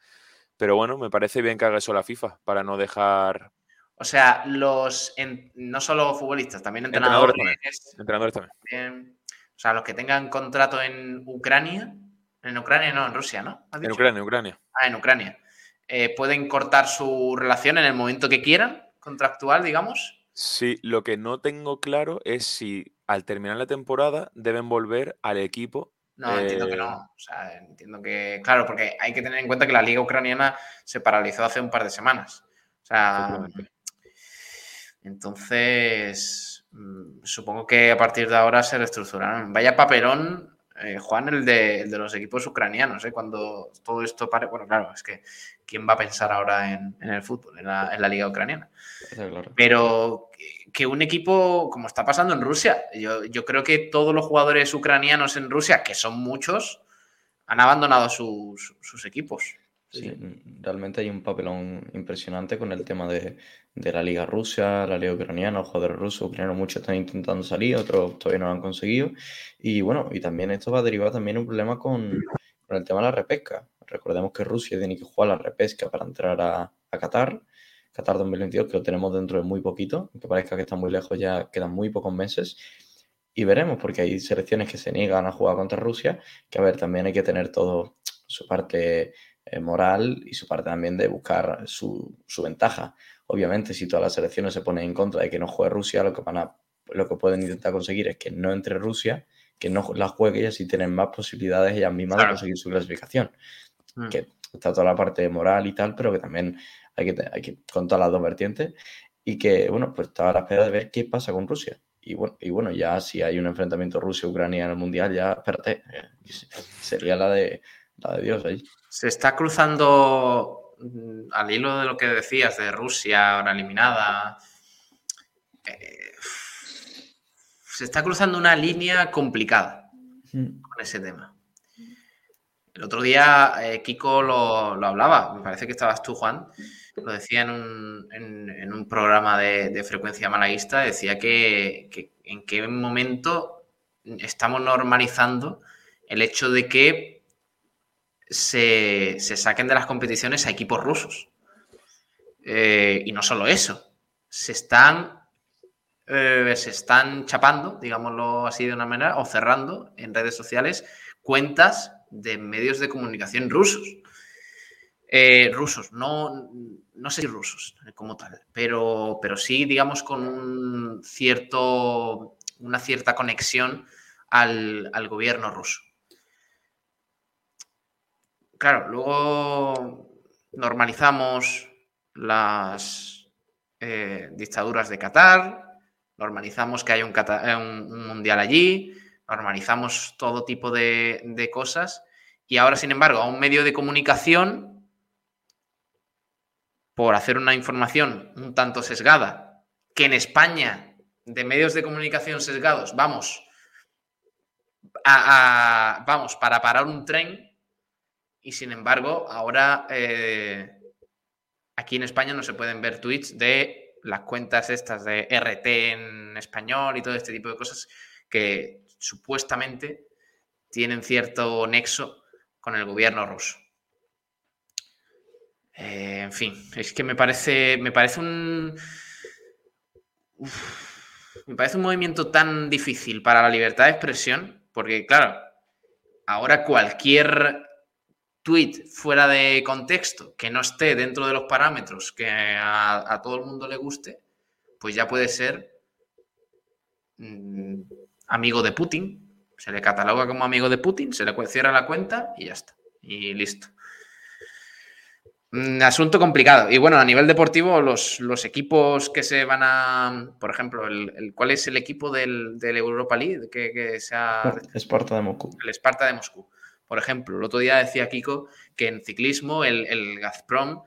Pero bueno, me parece bien que haga eso la FIFA para no dejar O sea, los en- no solo futbolistas, también Entrenadores entrenadores. entrenadores también. o sea, los que tengan contrato en Ucrania. En Ucrania, no, en Rusia, ¿no? ¿Has En? Ucrania, en Ucrania. Ah, en Ucrania. Eh, pueden cortar su relación en el momento que quieran, contractual, digamos. Sí, lo que no tengo claro es si al terminar la temporada deben volver al equipo. No, entiendo que Eh, no. O sea, entiendo que. Claro, porque hay que tener en cuenta que la liga ucraniana se paralizó hace un par de semanas. O sea. Entonces. mm, Supongo que a partir de ahora se reestructurarán. Vaya papelón, eh, Juan, el de, el de los equipos ucranianos, ¿eh? Cuando todo esto pare. Bueno, claro, es que ¿quién va a pensar ahora en, en el fútbol, en la, en la liga ucraniana? Claro. Pero que- que un equipo, como está pasando en Rusia, yo, yo creo que todos los jugadores ucranianos en Rusia, que son muchos, han abandonado sus, sus equipos. Sí, realmente hay un papelón impresionante con el tema de, de la Liga Rusia, la Liga Ucraniana, los jugadores rusos, ucranianos, muchos están intentando salir, otros todavía no lo han conseguido. Y bueno, y también esto va a derivar también un problema con, con el tema de la repesca. Recordemos que Rusia tiene que jugar la repesca para entrar a, a Qatar, Qatar 2022, que lo tenemos dentro de muy poquito, aunque parezca que está muy lejos, ya quedan muy pocos meses. Y veremos, porque hay selecciones que se niegan a jugar contra Rusia, que a ver, también hay que tener todo su parte moral y su parte también de buscar su, su ventaja. Obviamente, si todas las selecciones se ponen en contra de que no juegue Rusia, lo que, van a, lo que pueden intentar conseguir es que no entre Rusia, que no la juegue y así tienen más posibilidades ellas mismas Claro. de conseguir su clasificación. Mm. Que está toda la parte moral y tal, pero que también hay que, hay que contar las dos vertientes y que, bueno, pues estaba a la espera de ver qué pasa con Rusia. Y bueno, y bueno, ya si hay un enfrentamiento Rusia-Ucrania en el Mundial, ya, espérate, eh, sería la de, la de Dios ahí. Se está cruzando, mm, al hilo de lo que decías de Rusia, ahora eliminada, eh, se está cruzando una línea complicada. Mm. con ese tema. El otro día eh, Kiko lo, lo hablaba, me parece que estabas tú, Juan, lo decía en un, en- en un programa de, de frecuencia malaguista, decía que, que en qué momento estamos normalizando el hecho de que se, se saquen de las competiciones a equipos rusos. Eh, y no solo eso, se están, eh, se están chapando, digámoslo así de una manera, o cerrando en redes sociales cuentas de medios de comunicación rusos. Eh, rusos, no, no sé si rusos como tal, pero, pero sí, digamos, con un cierto, una cierta conexión al, al gobierno ruso. Claro, luego normalizamos las eh, dictaduras de Qatar, normalizamos que hay eh, un- un mundial allí, normalizamos todo tipo de, de cosas y ahora, sin embargo, a un medio de comunicación, por hacer una información un tanto sesgada, que en España, de medios de comunicación sesgados, vamos, a- a- vamos, para parar un tren y sin embargo, ahora eh, aquí en España no se pueden ver tweets de las cuentas estas de RT en español y todo este tipo de cosas que supuestamente tienen cierto nexo con el gobierno ruso. Eh, en fin, es que me parece, me parece un. Me parece un movimiento tan difícil para la libertad de expresión, porque, claro, ahora cualquier tweet fuera de contexto que no esté dentro de los parámetros que a, a todo el mundo le guste, pues ya puede ser mm, amigo de Putin. Se le cataloga como amigo de Putin, se le cierra la cuenta y ya está. Y listo. Mm, asunto complicado. Y bueno, a nivel deportivo, los, los equipos que se van a. Por ejemplo, el, el- ¿cuál es el equipo del, del Europa League que, que se ha Esparta de Moscú. el Esparta de Moscú. Por ejemplo, el otro día decía Kiko que en ciclismo el, el Gazprom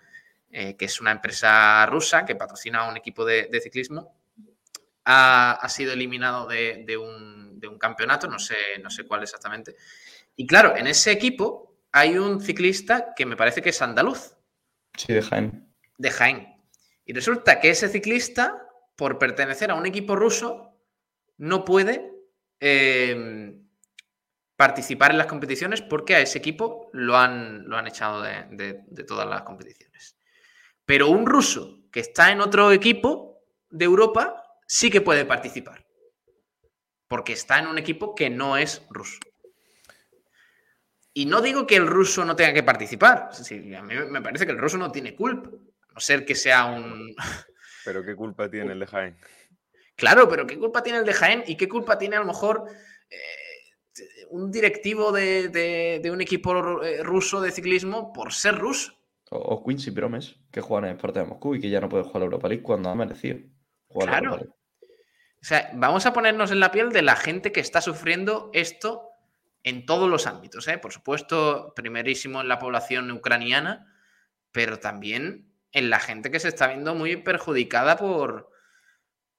eh, que es una empresa rusa que patrocina a un equipo de, ciclismo, ha, sido eliminado de, un, campeonato, no sé, no sé cuál exactamente. Y claro, en ese equipo hay un ciclista que me parece que es andaluz. Sí, de Jaén. De Jaén. Y resulta que ese ciclista, por pertenecer a un equipo ruso, no puede eh, participar en las competiciones porque a ese equipo lo han, lo han echado de, todas las competiciones. Pero un ruso que está en otro equipo de Europa sí que puede participar. Porque está en un equipo que no es ruso. Y no digo que el ruso no tenga que participar. a mí me parece que el ruso no tiene culpa. A no ser que sea un. Pero qué culpa tiene el de Jaén. Claro, pero qué culpa tiene el de Jaén y qué culpa tiene a lo mejor. Eh, un directivo de, un equipo eh, ruso de ciclismo por ser ruso. O, Quincy Promes, que juega en Esparta de Moscú y que ya no puede jugar a Europa League cuando ha merecido. claro. O sea, vamos a ponernos en la piel de la gente que está sufriendo esto en todos los ámbitos. ¿eh? Por supuesto, primerísimo en la población ucraniana, pero también en la gente que se está viendo muy perjudicada por,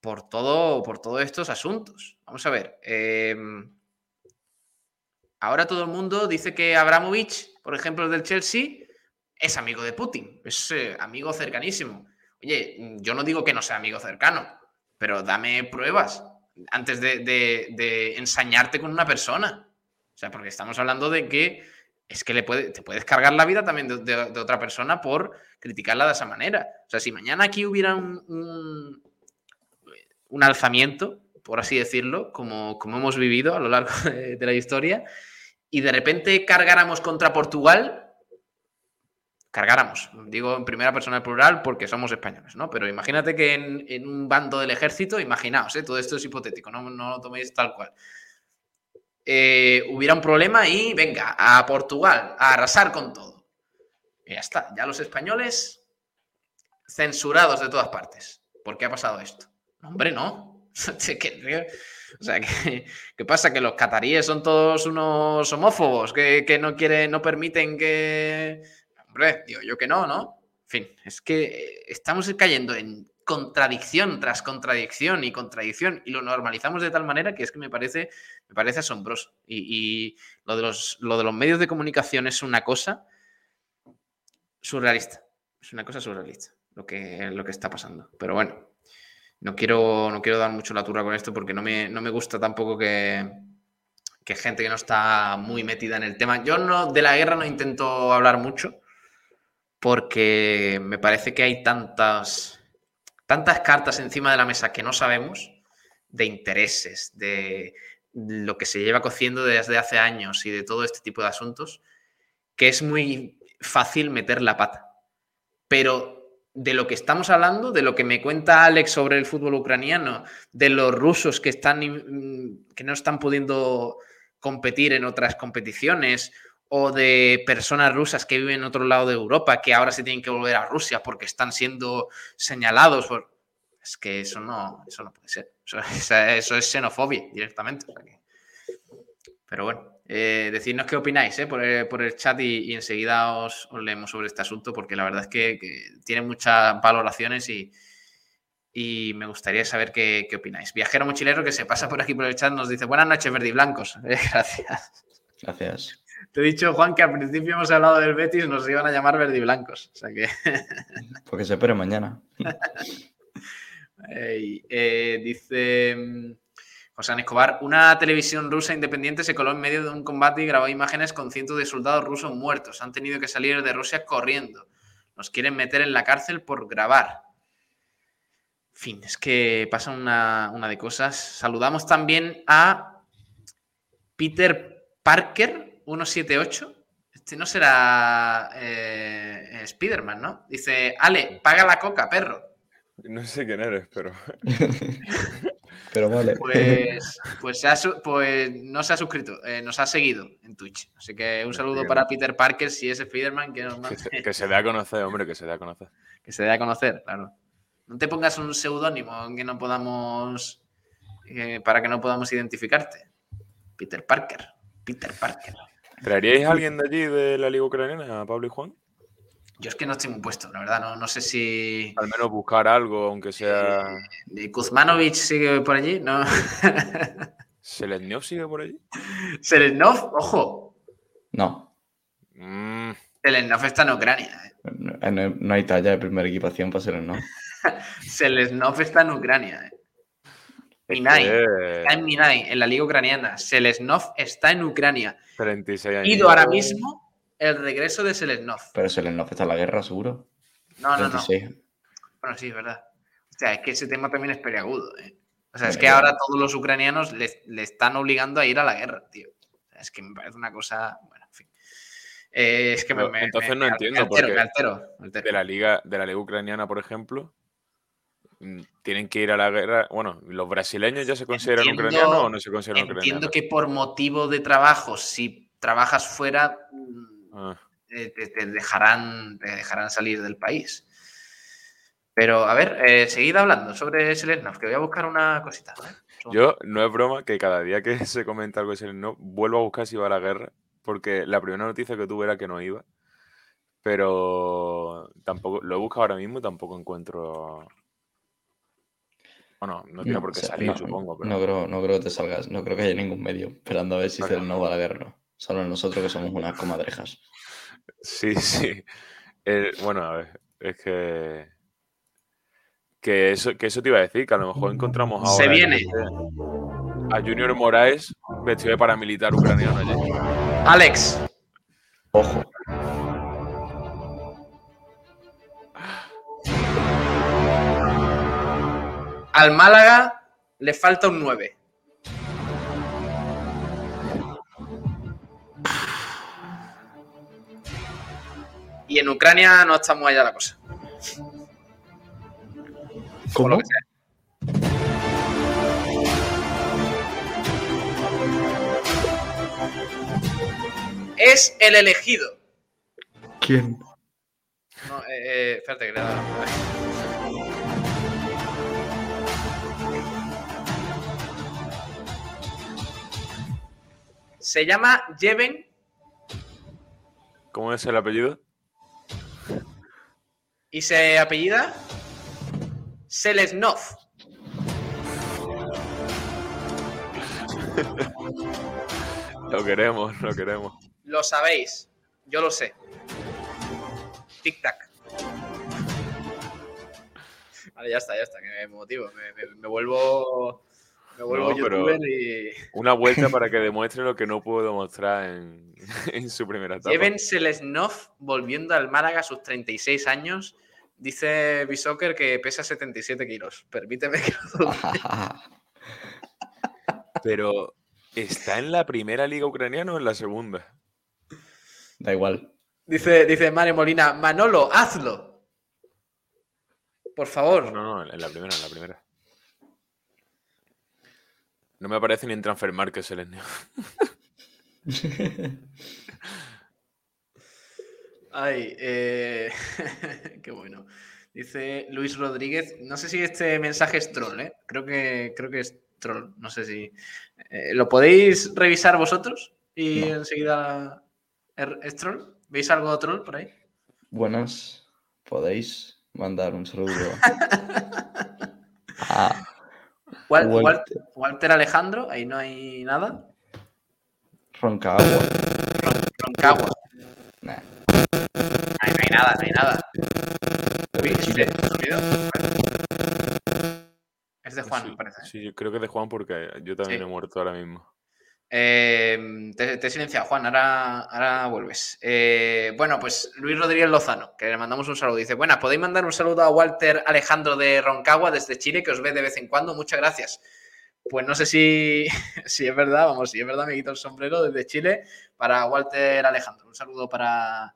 por, todo, por todos estos asuntos. Vamos a ver. Eh, Ahora todo el mundo dice que Abramovich, por ejemplo, del Chelsea, es amigo de Putin, es eh, amigo cercanísimo. Oye, yo no digo que no sea amigo cercano, pero dame pruebas antes de, ensañarte con una persona. O sea, porque estamos hablando de que es que le puede, te puedes cargar la vida también de, otra persona por criticarla de esa manera. O sea, si mañana aquí hubiera un, alzamiento, por así decirlo, como, hemos vivido a lo largo de la historia, y de repente cargáramos contra Portugal, cargáramos, digo en primera persona plural porque somos españoles, ¿no? Pero imagínate que en, un bando del ejército, imaginaos, ¿eh? todo esto es hipotético, no, no lo toméis tal cual. Eh, hubiera un problema y venga, a Portugal, a arrasar con todo. Y ya está, ya los españoles censurados de todas partes. ¿Por qué ha pasado esto? hombre, no. O sea, ¿qué, pasa? ¿Que los cataríes son todos unos homófobos que, no quieren, no permiten que... Hombre, digo yo que no, ¿no? En fin, es que estamos cayendo en contradicción tras contradicción y contradicción y lo normalizamos de tal manera que es que me parece, me parece asombroso. Y, lo, de los, lo de los medios de comunicación es una cosa surrealista. Es una cosa surrealista lo que, lo que está pasando. Pero bueno, no quiero, no quiero dar mucho la turra con esto porque no me, no me gusta tampoco que, que, gente que no está muy metida en el tema. Yo no, de la guerra no intento hablar mucho porque me parece que hay tantas, tantas cartas encima de la mesa que no sabemos de intereses, de lo que se lleva cociendo desde hace años y de todo este tipo de asuntos, que es muy fácil meter la pata. Pero de lo que estamos hablando, de lo que me cuenta Alex sobre el fútbol ucraniano, de los rusos que, están, que no están pudiendo competir en otras competiciones, o de personas rusas que viven en otro lado de Europa, que ahora se tienen que volver a Rusia porque están siendo señalados. Es que eso no, eso no puede ser. Eso, es xenofobia directamente. Pero bueno. Eh, decidnos qué opináis eh, por, el, chat y, enseguida os, leemos sobre este asunto porque la verdad es que, tiene muchas valoraciones y, me gustaría saber qué, opináis. Viajero mochilero que se pasa por aquí por el chat nos dice buenas noches verdiblancos. Eh, gracias. Gracias. Te he dicho, Juan, que al principio hemos hablado del Betis, nos iban a llamar verdiblancos. O sea que... Porque se espere mañana. Eh, dice... José Escobar, una televisión rusa independiente se coló en medio de un combate y grabó imágenes con cientos de soldados rusos muertos. Han tenido que salir de Rusia corriendo. Nos quieren meter en la cárcel por grabar. En fin, es que pasa una, de cosas. Saludamos también a Peter Parker, 178. Este no será eh, Spiderman, ¿no? Dice, Ale, paga la coca, perro. No sé quién eres, pero. Pero vale. Pues, pues, pues no se ha suscrito, eh, nos ha seguido en Twitch. Así que un saludo para Peter Parker, si es Spider-Man, que, que, se, dé a conocer, hombre, que se dé a conocer. Que se dé a conocer, claro. No te pongas un seudónimo que no podamos. Eh, para que no podamos identificarte. Peter Parker. Peter Parker. ¿Traeríais a alguien de allí de la Liga Ucraniana, a Pablo y Juan? Yo es que no estoy muy puesto, la verdad, no, no sé si. Al menos buscar algo, aunque sea. Eh, Kuzmanovic sigue por allí, ¿no? ¿Selesnov sigue por allí? Selesnov, ojo. No. Mm, Selesnov está en Ucrania. ¿eh? No, no- hay talla de primera equipación para ser no. Selesnov está en Ucrania. ¿eh? Minay. Está en Minay, en la liga ucraniana. Selesnov está en Ucrania. 36 años. Ido ahora mismo el regreso de Selesnov. Pero Selenov está en la guerra, seguro. No, no, no. 36. Bueno, sí, es verdad. O sea, es que ese tema también es peliagudo. ¿eh? O sea, es que ahora todos los ucranianos le, le están obligando a ir a la guerra, tío. O sea, es que me parece una cosa. Bueno, en fin. Eh, es que me, Pero me- entonces me- no me entiendo, altero, porque me altero, me altero. de la liga de la liga ucraniana, por ejemplo, mm, tienen que ir a la guerra. Bueno, ¿los brasileños ya se consideran Entiendo- ucranianos o no se consideran Entiendo ucranianos? que por motivo de trabajo, si trabajas fuera, mm, Ah, te, te dejarán, te dejarán salir del país. Pero, a ver, eh, seguid hablando sobre Selesnov, que voy a buscar una cosita. ¿eh? Yo, no es broma, que cada día que se comenta algo de Selenov, vuelvo a buscar si va a la guerra, porque la primera noticia que tuve era que no iba, pero tampoco, lo he buscado ahora mismo y tampoco encuentro... Bueno, no tiene por qué o sea, salir, no, supongo, pero... no creo, no creo que te salgas. No creo que haya ningún medio esperando a ver si. Selenov va a la guerra. Solo nosotros que somos unas comadrejas. Sí, sí. Eh, bueno, a ver, es que... Que eso, que eso te iba a decir, que a lo mejor encontramos ahora... Se viene. A Junior Moraes vestido de paramilitar ucraniano allí. Alex, Ojo. al Málaga le falta un 9. Y en Ucrania no está muy allá la cosa. Por lo ¿Cómo? que sea. Es el elegido. ¿Quién? No, eh, eh, espérate que le dado. Se llama Jeven ¿Cómo es el apellido? Y se apellida Selesnov. Lo queremos, lo queremos. Lo sabéis. Yo lo sé. Tic tac. Vale, ya está, ya está, que me motivo. Me, me- me vuelvo. Me vuelvo No, youtuber y. Una vuelta para que demuestre lo que no pudo demostrar en, en su primera etapa. Jeven Selesnov volviendo al Málaga a sus 36 años. Dice Bisoccer que pesa 77 kilos. Permíteme que lo dude. Pero, ¿está en la primera liga ucraniana o en la segunda? da igual. Dice, dice Mare Molina, Manolo, hazlo. Por favor. No, no, en la primera, en la primera. No me aparece ni en Transfer Market el. Ay, eh, qué bueno. Dice Luis Rodríguez, no sé si este mensaje es troll, ¿eh? Creo que, creo que es troll, no sé si... eh, ¿Lo podéis revisar vosotros? Y No. enseguida... ¿er- ¿Es troll? ¿Veis algo troll por ahí? Buenas. Podéis mandar un saludo a Walter Walter Alejandro, ahí no hay nada. Roncagua. Roncagua, Nah, nada, no hay nada. Uy, Chile. Es de Juan, me parece. Sí, yo creo que es de Juan porque yo también Sí. he muerto ahora mismo. Eh, te, te he silenciado, Juan, ahora, ahora vuelves. Eh, bueno, pues Luis Rodríguez Lozano, que le mandamos un saludo. Dice, buenas, podéis mandar un saludo a Walter Alejandro de Roncagua desde Chile, que os ve de vez en cuando. Muchas gracias. Pues no sé si, si es verdad, vamos, si es verdad, me quito el sombrero desde Chile para Walter Alejandro. Un saludo para,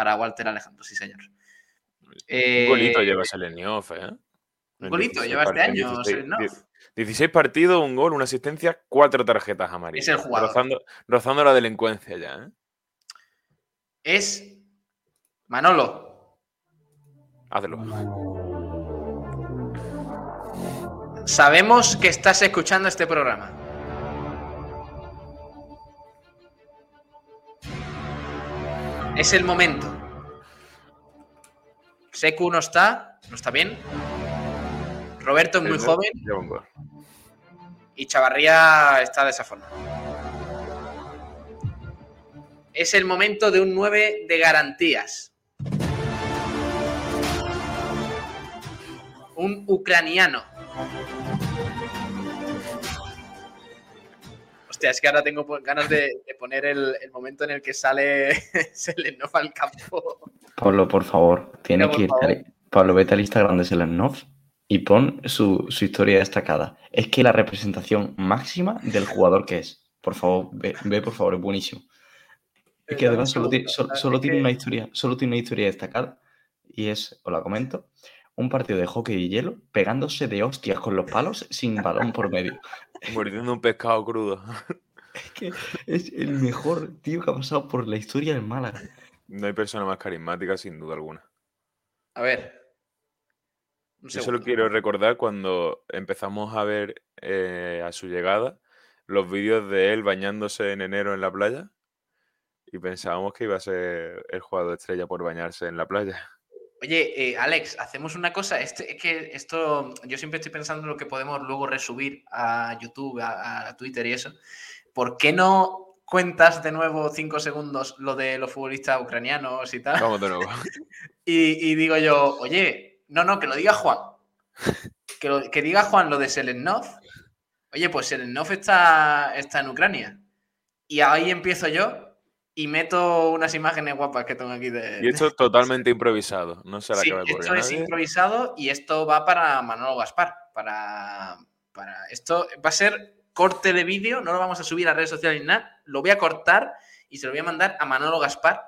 para Walter Alejandro, sí, señor. Eh, Un golito lleva Seleniov, ¿eh? Un golito 16 lleva este año, 16 Seleniov. die- 16 partidos, un gol, una asistencia, cuatro tarjetas amarillas. Es el jugador. Rozando, rozando la delincuencia ya, ¿eh? Es Manolo. Hazlo. Sabemos que estás escuchando este programa. Es el momento. Seku no está, no está bien. Roberto es muy El- joven y Chavarría está de esa forma. Es el momento de un 9 de garantías. Un ucraniano. Hostia, es que ahora tengo ganas de, de poner el, el momento en el que sale Selenov al campo. Pablo, por favor, tiene por que ir. favor. Pablo, vete al Instagram de Selenov y pon su, su historia destacada. Es que la representación máxima del jugador que es. Por favor, ve, ve, por favor, es buenísimo. Es que además solo, solo- tiene una historia, solo tiene una historia destacada y es, os la comento, un partido de hockey y hielo pegándose de hostias con los palos sin balón por medio. Mordiendo un pescado crudo. Es que es el mejor tío que ha pasado por la historia del Málaga. No hay persona más carismática, sin duda alguna. A ver. Yo solo quiero recordar cuando empezamos a ver eh, a su llegada los vídeos de él bañándose en enero en la playa y pensábamos que iba a ser el jugador estrella por bañarse en la playa. Oye, eh, Alex, hacemos una cosa. Este, es que esto, yo siempre estoy pensando en lo que podemos luego resubir a YouTube, a, a Twitter y eso. ¿Por qué no cuentas de nuevo cinco segundos lo de los futbolistas ucranianos y tal? Vamos de nuevo. Y, y digo yo, oye, no, no, que lo diga Juan. Que, lo- que diga Juan lo de Selenov. Oye, pues Selenov está, está en Ucrania. Y ahí empiezo yo y meto unas imágenes guapas que tengo aquí de. Y esto es totalmente improvisado. No se la Sí, esto es nadie. improvisado y esto va para Manolo Gaspar. Para, para esto va a ser corte de vídeo, no lo vamos a subir a redes sociales ni nada. Lo voy a cortar y se lo voy a mandar a Manolo Gaspar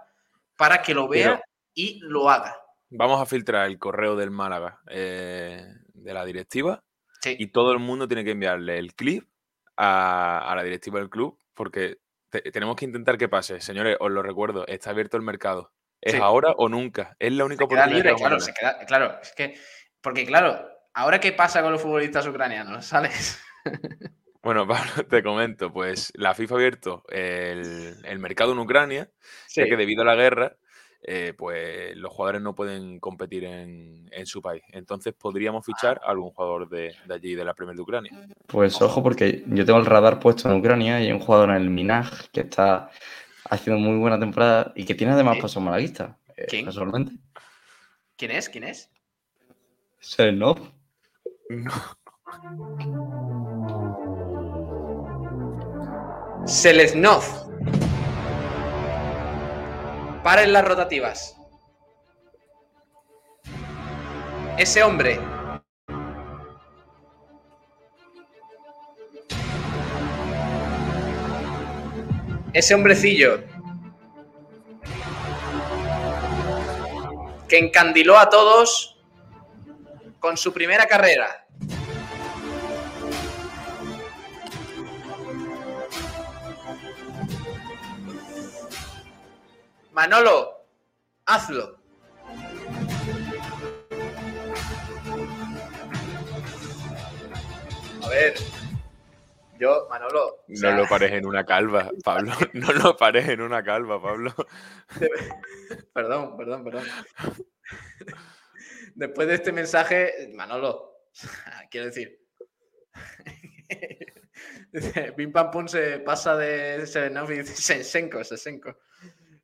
para que lo vea Pero- y lo haga. Vamos a filtrar el correo del Málaga eh, de la directiva Sí. y todo el mundo tiene que enviarle el clip a, a la directiva del club porque te- tenemos que intentar que pase. Señores, os lo recuerdo, está abierto el mercado. ¿Es Sí. ahora o nunca? Es la única Se oportunidad. libre, claro, tener. se queda, claro, es que, porque claro, ahora qué pasa con los futbolistas ucranianos, ¿sabes? Bueno, Pablo, te comento, pues la FIFA ha abierto el, el mercado en Ucrania, ya que debido a la guerra, eh, pues los jugadores no pueden competir en, en su país. Entonces podríamos fichar a algún jugador de, de allí, de la Premier de Ucrania. Pues ojo, porque yo tengo el radar puesto en Ucrania y hay un jugador en el Minaj que está haciendo muy buena temporada y que tiene además ¿Sí? paso malaguista. eh, ¿Quién? Casualmente. ¿Quién es? ¿Quién es? Serenov. Selesnov. Paren las rotativas. Ese hombre. Ese hombrecillo. Que encandiló a todos con su primera carrera. Manolo, hazlo. A ver, yo, Manolo. o No sea, lo pares en una calva, Pablo. No lo pares en una calva, Pablo. Perdón, perdón, perdón. Después de este mensaje, Manolo, quiero decir. Pim Pam Pum se pasa de Serenov y dice Sensenko, Sensenko.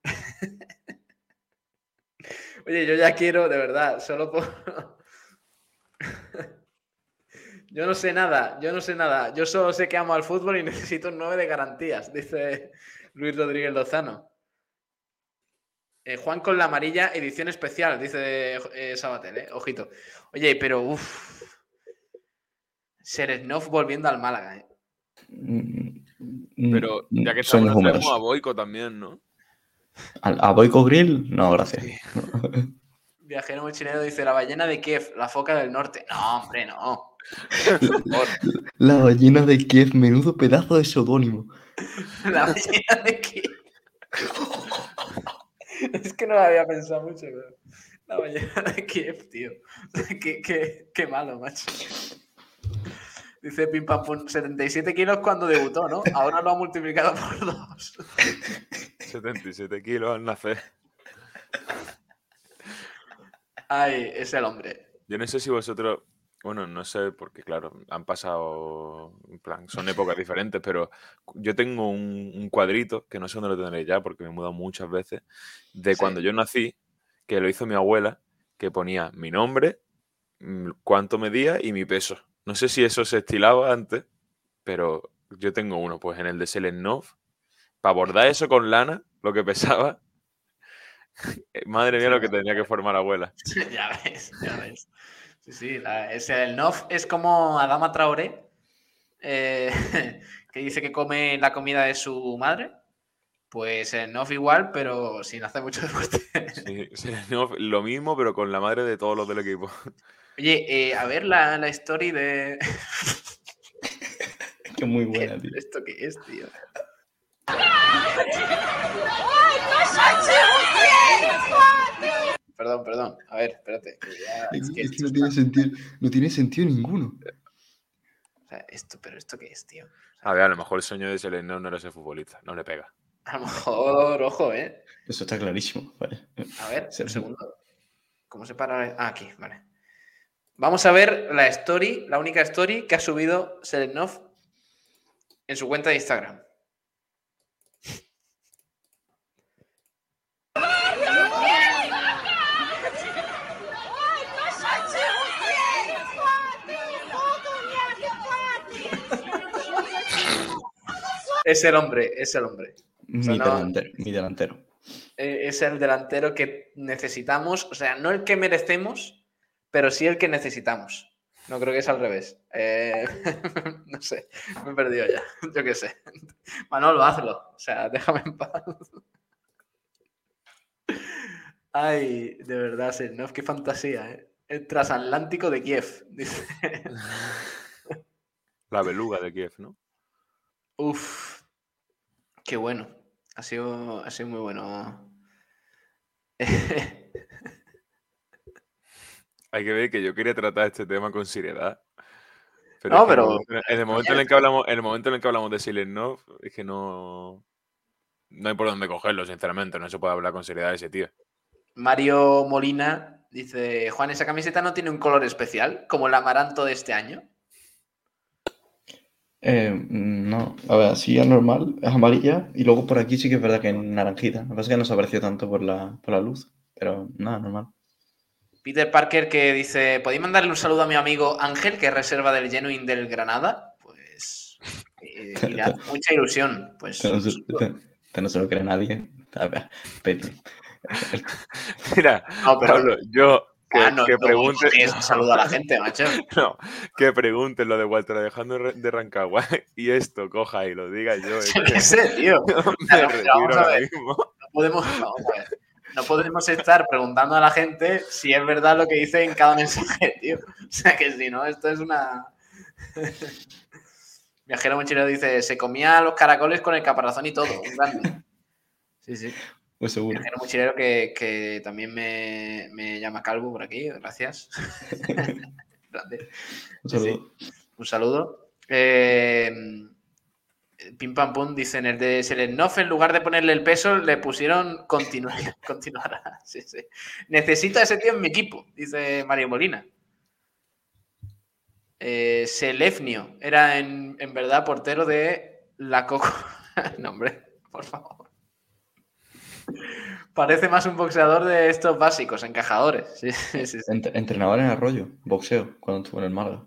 Oye, yo ya quiero, de verdad, solo por. Yo no sé nada, yo no sé nada. Yo solo sé que amo al fútbol y necesito un 9 de garantías, dice Luis Rodríguez Lozano. Eh, Juan con la amarilla, edición especial, dice eh, Sabatel, eh. Ojito. Oye, pero uff. Seresnov volviendo al Málaga, eh. Pero ya que estamos, tenemos a Boico también, ¿no? ¿A, a Boico Grill? No, gracias. Viajero mochilero dice la ballena de Kiev, la foca del norte. No, hombre, no. La ballena de Kiev, menudo pedazo de seudónimo. La ballena de Kiev. Es que no lo había pensado mucho, pero. La ballena de Kiev, tío. Qué, qué- qué malo, macho. Dice Pim Pam Pum, 77 kilos cuando debutó, ¿no? Ahora lo ha multiplicado por dos. 77 kilos al nacer. Ay, es el hombre. Yo no sé si vosotros, bueno, no sé, porque claro, han pasado, en plan, son épocas diferentes, pero yo tengo un, un cuadrito, que no sé dónde lo tendré ya, porque me he mudado muchas veces, de Sí. cuando yo nací, que lo hizo mi abuela, que ponía mi nombre, cuánto medía y mi peso. No sé si eso se estilaba antes, pero yo tengo uno, pues en el de Selenov, para bordar eso con lana, lo que pesaba, madre mía lo que tenía que formar la abuela. ya ves, ya ves. Sí, sí, la- ese, el NOF es como Adama Traoré, eh, que dice que come la comida de su madre. Pues el NOF igual, pero sin hacer mucho deporte. Sí, Selenov, lo mismo, pero con la madre de todos los del equipo. Oye, eh, a ver la, la story de... Que muy buena, tío. ¿Esto qué es, tío? Perdón, perdón. A ver, espérate. ya- es que esto no, tiene sentido, no tiene sentido ninguno. o sea, esto, pero ¿esto qué es, tío? A ver, a lo mejor el sueño de Selenov no era ser futbolista, no le pega. A lo mejor, ojo, ¿eh? Eso está clarísimo. Vale. A ver, un segundo. ¿Cómo se para? Ah, aquí, vale. Vamos a ver la story, la única story que ha subido Selenov en su cuenta de Instagram. Es el hombre, es el hombre. Mi, sea, no- delantero, mi delantero. Eh, es el delantero que necesitamos, o sea, no el que merecemos, pero sí el que necesitamos. No creo que es al revés. Eh, no sé, me he perdido ya. Yo qué sé. Manolo, hazlo. O sea, déjame en paz. Ay, de verdad, Sernov, qué fantasía, ¿eh? El transatlántico de Kiev. Dice. La beluga de Kiev, ¿no? Uf, qué bueno. Ha sido, ha sido muy bueno. Hay que ver que yo quería tratar este tema con seriedad. No, pero- En el momento- en el que hablamos, en el momento en el que hablamos de Selenov, es que no. No hay por dónde cogerlo, sinceramente. No se puede hablar con seriedad de ese tío. Mario Molina dice: Juan, esa camiseta no tiene un color especial, como el amaranto de este año. Eh, no, a ver, así es normal, es amarilla. Y luego por aquí sí que es verdad que es naranjita. Lo que pasa es que no se aprecia tanto por la, por la luz. Pero nada, normal. Peter Parker que dice: ¿Podéis mandarle un saludo a mi amigo Ángel, que es reserva del Genuine del Granada? Pues. eh, y le hace mucha ilusión. Pues. Esto no, se, no lo cree nadie. A. Mira, No, pero. Pablo, yo que, Ah, no, que no, saludo a la gente, macho. No, que pregunten lo de Walter Alejandro de Rancagua y esto coja y lo diga yo. es que sé, tío. vamos a ver. No podemos, vamos a ver, no podemos estar preguntando a la gente si es verdad lo que dice en cada mensaje, tío. O sea que si no, esto es una. Viajero mochilero dice: se comía los caracoles con el caparazón y todo. Un grande. Sí, sí. Pues seguro. Viajero mochilero que, que también me, me llama Calvo por aquí. Gracias. Un sí. saludo. Un saludo. Eh, Pim Pam Pum dice en el de Selenov, en lugar de ponerle el peso, le pusieron continu- continuará. Sí, sí. Necesito a ese tío en mi equipo, dice Mario Molina. Eh, Selefnio era en, en verdad portero de la Coco. no, hombre, por favor. Parece más un boxeador de estos básicos, encajadores. Sí, sí, sí. Ent- entrenador en Arroyo, boxeo, cuando estuvo en el Málaga.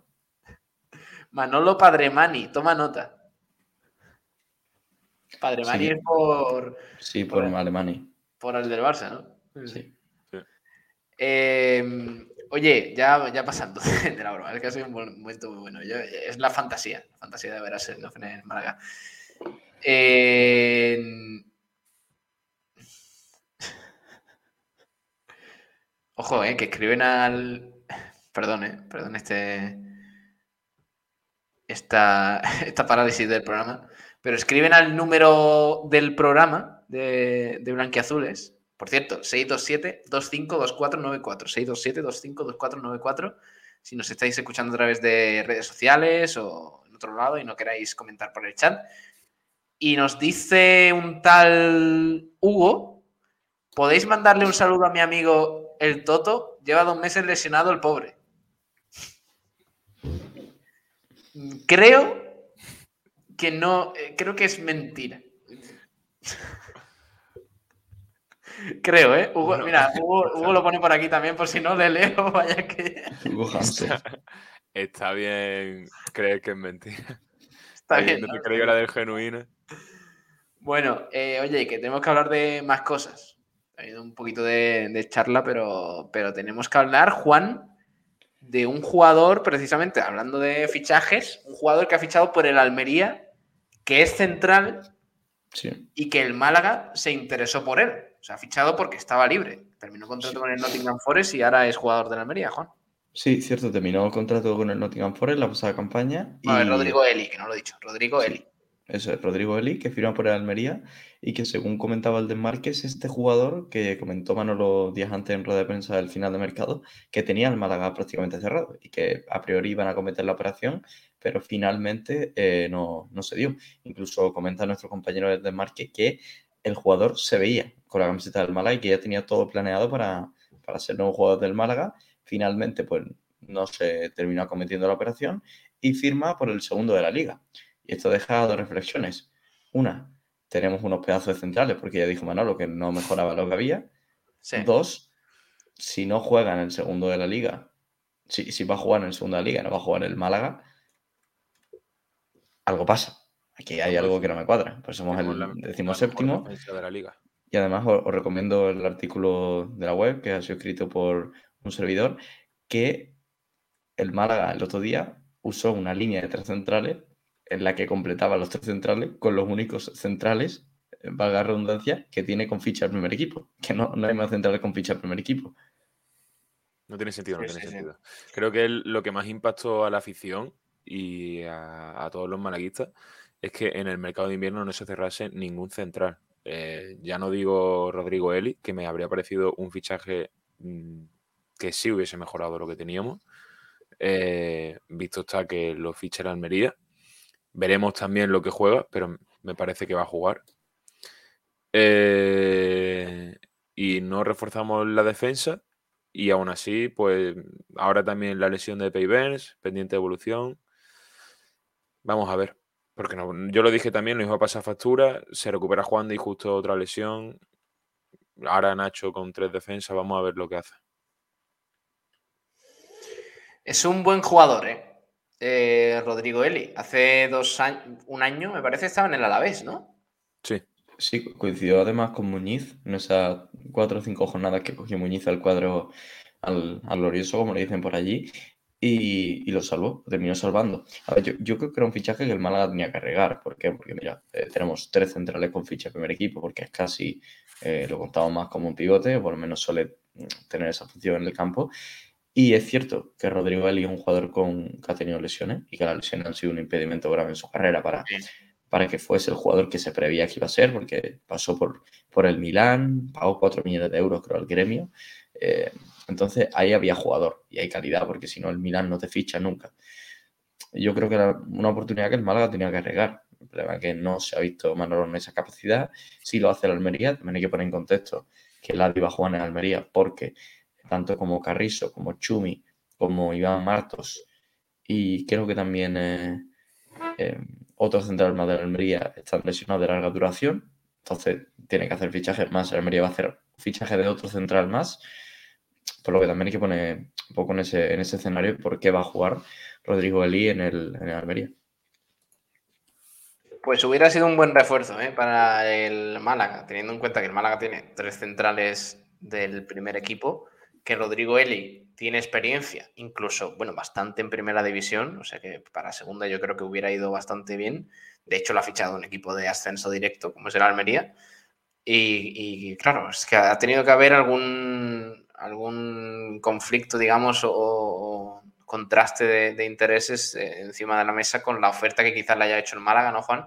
Manolo Padremani, toma nota. Padremani Sí. es por, Sí, por Bueno. Alemania. por el del Barça, ¿no? Sí. Eh, oye, ya, ya pasando de la broma, es que ha sido un buen- momento muy bueno. Yo- es la fantasía, la fantasía de ver a Serenov en el Málaga. Eh, Ojo, eh, que escriben al. Perdón, eh, perdón, este. Esta, esta parálisis del programa. Pero escriben al número del programa de, de Blanquiazules. Por cierto, 627-252494. 627-252494. Si nos estáis escuchando a través de redes sociales o en otro lado y no queráis comentar por el chat. Y nos dice un tal Hugo. ¿Podéis mandarle un saludo a mi amigo el Toto? lleva dos meses lesionado el pobre. Creo que no, eh, creo que es mentira. Creo, ¿eh? Hugo, mira, Hugo, lo pone por aquí también, por si no le leo, vaya que. Hugo Está, bien creer que es mentira. Está bien. No te creo la del genuino. Bueno, eh, oye, que tenemos que hablar de más cosas. Ha habido un poquito de, charla, pero, pero tenemos que hablar, Juan, de un jugador, precisamente hablando de fichajes, un jugador que ha fichado por el Almería, que es central y que el Málaga se interesó por él. O sea, ha fichado porque estaba libre. Terminó contrato con el Nottingham Forest y ahora es jugador del Almería, Juan. Sí, cierto, terminó el contrato con el Nottingham Forest la pasada campaña. A ver, Rodrigo Eli, que no lo he dicho. Rodrigo Eli. Es Rodrigo Eli, que firma por el Almería y que según comentaba el es este jugador que comentó Manolo días antes en rueda de prensa del final de mercado, que tenía el Málaga prácticamente cerrado y que a priori iban a cometer la operación, pero finalmente eh, no, se dio. Incluso comenta nuestro compañero del Desmarque que el jugador se veía con la camiseta del Málaga y que ya tenía todo planeado para, para ser nuevo jugador del Málaga. Finalmente, pues no se terminó cometiendo la operación y firma por el segundo de la liga. Y esto deja dos reflexiones. Una, tenemos unos pedazos de centrales, porque ya dijo Manolo que no mejoraba lo que había. Dos, si no juega en el segundo de la liga, si, si va a jugar en el segundo de la liga, no va a jugar en el Málaga, algo pasa. Aquí hay algo que no me cuadra. Pues somos el decimoséptimo. De la liga. Y además os, os, recomiendo el artículo de la web que ha sido escrito por un servidor que el Málaga el otro día usó una línea de tres centrales en la que completaba los tres centrales con los únicos centrales, eh, valga la redundancia, que tiene con ficha el primer equipo. Que no, no hay más centrales con ficha el primer equipo. No tiene sentido, no tiene sentido. Creo que lo que más impactó a la afición y a, todos los malaguistas es que en el mercado de invierno no se cerrase ningún central. Eh, ya no digo Rodrigo Eli, que me habría parecido un fichaje mm, que sí hubiese mejorado lo que teníamos. Eh, visto está que lo ficha el Almería Veremos también lo que juega, pero me parece que va a jugar. Eh, y no reforzamos la defensa. Y aún así, pues ahora también la lesión de Payvens, pendiente de evolución. Vamos a ver. Porque no, yo lo dije también, lo mismo pasa factura. Se recupera Juan y justo otra lesión. Ahora Nacho con tres defensas. Vamos a ver lo que hace. Es un buen jugador, ¿eh? Eh, Rodrigo Eli. Hace dos años, un año, me parece, estaba en el Alavés, ¿no? Sí. Sí, coincidió además con Muñiz en esas cuatro o cinco jornadas que cogió Muñiz al cuadro al, glorioso, como le dicen por allí, y, lo salvó, terminó salvando. A ver, yo, creo que era un fichaje que el Málaga tenía que regar. ¿Por qué? Porque, mira, eh, tenemos tres centrales con ficha de primer equipo, porque es casi, eh, lo contamos más como un pivote, o por lo menos suele tener esa función en el campo. Y es cierto que Rodrigo Eli es un jugador con, que ha tenido lesiones y que las lesiones han sido un impedimento grave en su carrera para, para que fuese el jugador que se prevía que iba a ser, porque pasó por, por el Milán, pagó 4 millones de euros creo al gremio. Eh, entonces ahí había jugador y hay calidad, porque si no el Milán no te ficha nunca. Yo creo que era una oportunidad que el Málaga tenía que regar. El problema es que no se ha visto Manolo en esa capacidad. Si lo hace el Almería, también hay que poner en contexto que el Adi va a jugar en Almería porque tanto como Carrizo, como Chumi, como Iván Martos y creo que también eh, eh, otros centrales más de la Almería están lesionados de larga duración, entonces tiene que hacer fichajes más, el Almería va a hacer fichaje de otro central más, por lo que también hay que poner un poco en ese, en ese escenario por qué va a jugar Rodrigo Elí en el, en Almería. Pues hubiera sido un buen refuerzo ¿eh? para el Málaga, teniendo en cuenta que el Málaga tiene tres centrales del primer equipo que Rodrigo Eli tiene experiencia, incluso, bueno, bastante en primera división, o sea que para segunda yo creo que hubiera ido bastante bien. De hecho, lo ha fichado un equipo de ascenso directo, como es el Almería. Y, claro, es que ha tenido que haber algún, algún conflicto, digamos, o, contraste de, intereses eh, encima de la mesa con la oferta que quizás le haya hecho el Málaga, ¿no, Juan?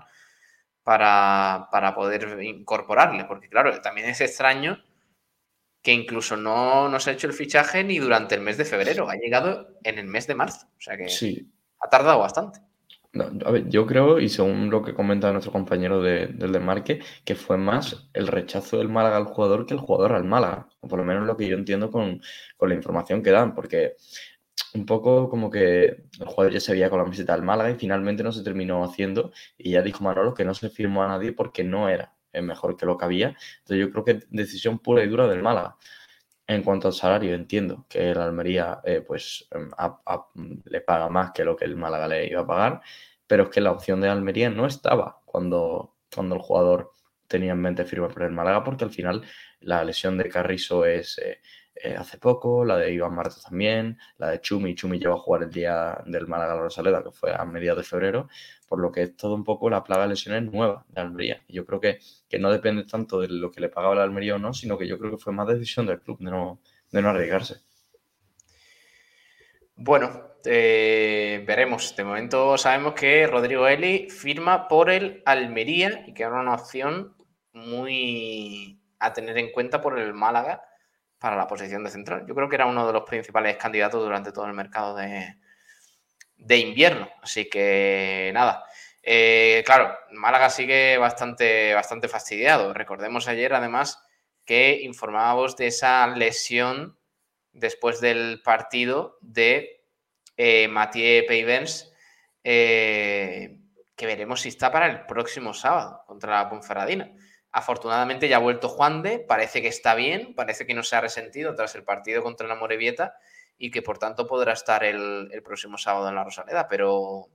Para, para poder incorporarle, porque claro, también es extraño que incluso no, nos ha hecho el fichaje ni durante el mes de febrero, ha llegado en el mes de marzo. O sea que sí. ha tardado bastante. a ver, yo creo, y según lo que comenta nuestro compañero del desmarque, que fue más el rechazo del Málaga al jugador que el jugador al Málaga. O por lo menos lo que yo entiendo con, con la información que dan, porque un poco como que el jugador ya se veía con la visita del Málaga y finalmente no se terminó haciendo y ya dijo Manolo que no se firmó a nadie porque no era mejor que lo que había. Entonces yo creo que decisión pura y dura del Málaga. En cuanto al salario, entiendo que el Almería eh, pues em, le paga más que lo que el Málaga le iba a pagar, pero es que la opción de Almería no estaba cuando, cuando el jugador tenía en mente firmar por el Málaga porque al final la lesión de Carrizo es... Eh, eh, hace poco, la de Iván Marta también, la de Chumi. Chumi lleva a jugar el día del Málaga Rosaleda, que fue a mediados de febrero, por lo que es todo un poco la plaga de lesiones nueva de Almería. yo creo que, que, no depende tanto de lo que le pagaba la Almería o no, sino que yo creo que fue más decisión del club de no, de no arriesgarse. Bueno, eh, veremos. De momento sabemos que Rodrigo Eli firma por el Almería y que era una opción muy a tener en cuenta por el Málaga para la posición de central. Yo creo que era uno de los principales candidatos durante todo el mercado de, invierno. Así que nada. Eh, claro, Málaga sigue bastante, bastante fastidiado. Recordemos ayer, además, que informábamos de esa lesión después del partido de eh, Mathieu Peivens, eh, que veremos si está para el próximo sábado contra la Ponferradina. Afortunadamente ya ha vuelto Juan de, parece que está bien, parece que no se ha resentido tras el partido contra la Morevieta y que por tanto podrá estar el, próximo sábado en la Rosaleda, pero,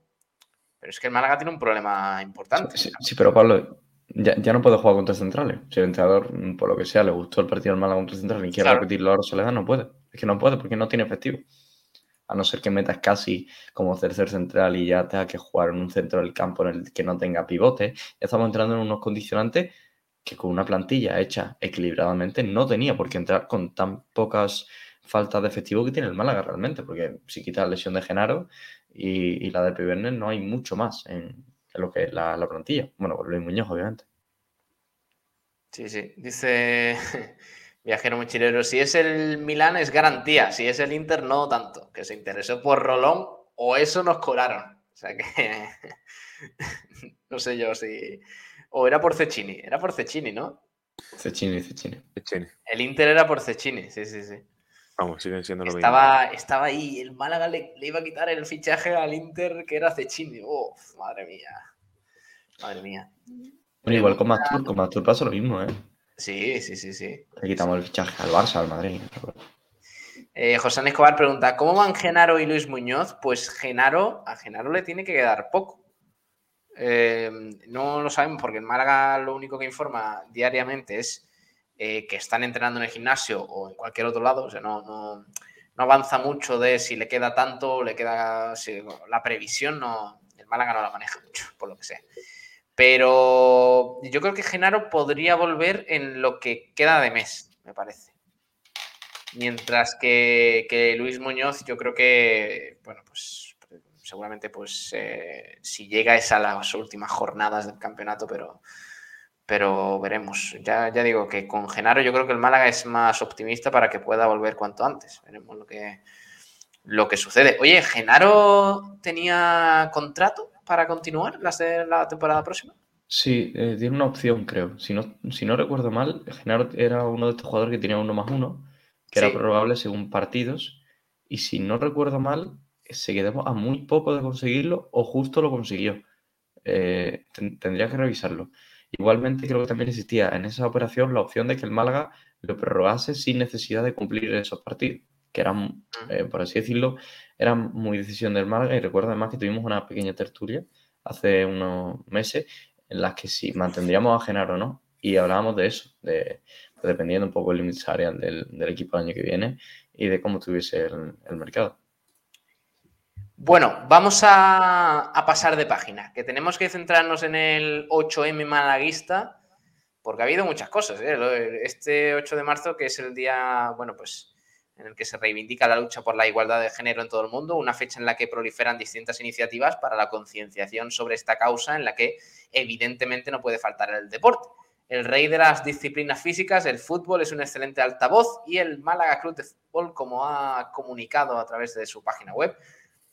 pero es que el Málaga tiene un problema importante. Sí, pero Pablo, ya, no puede jugar contra centrales. Si el entrenador, por lo que sea, le gustó el partido del Málaga contra central y quiere repetirlo a la Rosaleda, no puede. Es que no puede porque no tiene efectivo. A no ser que metas casi como tercer central y ya tenga que jugar en un centro del campo en el que no tenga pivote. Ya estamos entrando en unos condicionantes que con una plantilla hecha equilibradamente no tenía por qué entrar con tan pocas faltas de efectivo que tiene el Málaga realmente, porque si quita la lesión de Genaro y, la de Pibernes no hay mucho más en, lo que es la, plantilla. Bueno, con Luis Muñoz, obviamente. Sí, sí. Dice Viajero Mochilero, si es el Milán es garantía, si es el Inter no tanto, que se interesó por Rolón o eso nos colaron. O sea que no sé yo si o era por Cecchini. Era por Cecchini, ¿no? Cecchini, Cecchini. El Inter era por Cecchini, sí, sí, sí. Vamos, siguen siendo lo estaba, mismo. Estaba ahí, el Málaga le, iba a quitar el fichaje al Inter que era Cecchini. Uf, madre mía. Madre mía. Bueno, igual con Mastur, con Mastur pasa lo mismo, ¿eh? Sí, sí, sí, sí. Le quitamos el fichaje al Barça, al Madrid. Eh, José Escobar pregunta, ¿cómo van Genaro y Luis Muñoz? Pues Genaro, a Genaro le tiene que quedar poco. Em, no lo sabemos porque en Málaga lo único que informa diariamente es eh, que están entrenando en el gimnasio o en cualquier otro lado. O sea, no, no, avanza mucho de si le queda tanto, le queda. la previsión no. El Málaga no la maneja mucho, por lo que sea. Pero yo creo que Genaro podría volver en lo que queda de mes, me parece. Mientras que, que Luis Muñoz, yo creo que, bueno, pues seguramente pues eh, si llega es a las últimas jornadas del campeonato, pero, pero veremos. Ya, ya digo que con Genaro yo creo que el Málaga es más optimista para que pueda volver cuanto antes. Veremos lo que, lo que sucede. Oye, ¿Genaro tenía contrato para continuar la, la temporada próxima? Sí, eh, tiene una opción, creo. Si no, si no recuerdo mal, Genaro era uno de estos jugadores que tenía uno más uno, que era prorrogable según partidos. Y si no recuerdo mal, se quedó a muy poco de conseguirlo o justo lo consiguió. Eh, tendría que revisarlo. Igualmente creo que también existía en esa operación la opción de que el Málaga lo prorrogase sin necesidad de cumplir esos partidos, que eran, eh, por así decirlo, eran muy decisión del Málaga y recuerdo además que tuvimos una pequeña tertulia hace unos meses en las que si mantendríamos a Genaro o no y hablábamos de eso, de, dependiendo un poco del límite salarial del, equipo el año que viene y de cómo tuviese el mercado. Bueno, vamos a, pasar de página, que tenemos que centrarnos en el 8M malaguista, porque ha habido muchas cosas. ¿eh? Este 8 de marzo, que es el día, bueno, pues en el que se reivindica la lucha por la igualdad de género en todo el mundo, una fecha en la que proliferan distintas iniciativas para la concienciación sobre esta causa, en la que evidentemente no puede faltar el deporte. El rey de las disciplinas físicas, el fútbol, es un excelente altavoz y el Málaga Club de Fútbol, como ha comunicado a través de su página web,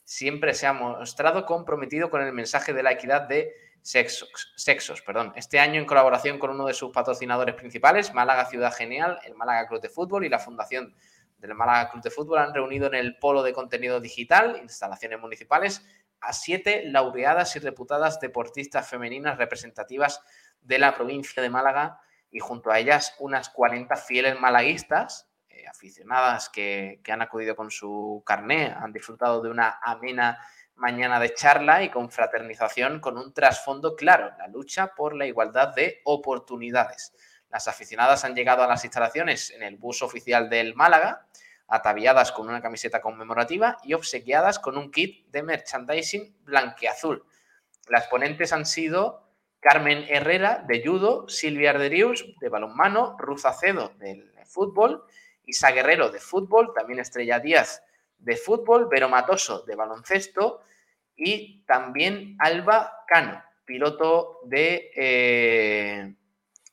siempre se ha mostrado comprometido con el mensaje de la equidad de sexos. sexos perdón. Este año, en colaboración con uno de sus patrocinadores principales, Málaga Ciudad Genial, el Málaga Club de Fútbol y la Fundación del Málaga Club de Fútbol, han reunido en el Polo de Contenido Digital, instalaciones municipales, a siete laureadas y reputadas deportistas femeninas representativas de la provincia de Málaga y junto a ellas unas 40 fieles malaguistas, eh, aficionadas que, han acudido con su carné, han disfrutado de una amena mañana de charla y confraternización con un trasfondo claro, la lucha por la igualdad de oportunidades. Las aficionadas han llegado a las instalaciones en el bus oficial del Málaga, ataviadas con una camiseta conmemorativa y obsequiadas con un kit de merchandising blanqueazul. Las ponentes han sido Carmen Herrera de judo, Silvia Arderius de balonmano, Ruth Acedo del fútbol, Isa Guerrero de fútbol, también Estrella Díaz de fútbol, Vero Matoso de baloncesto y también Alba Cano, piloto de eh,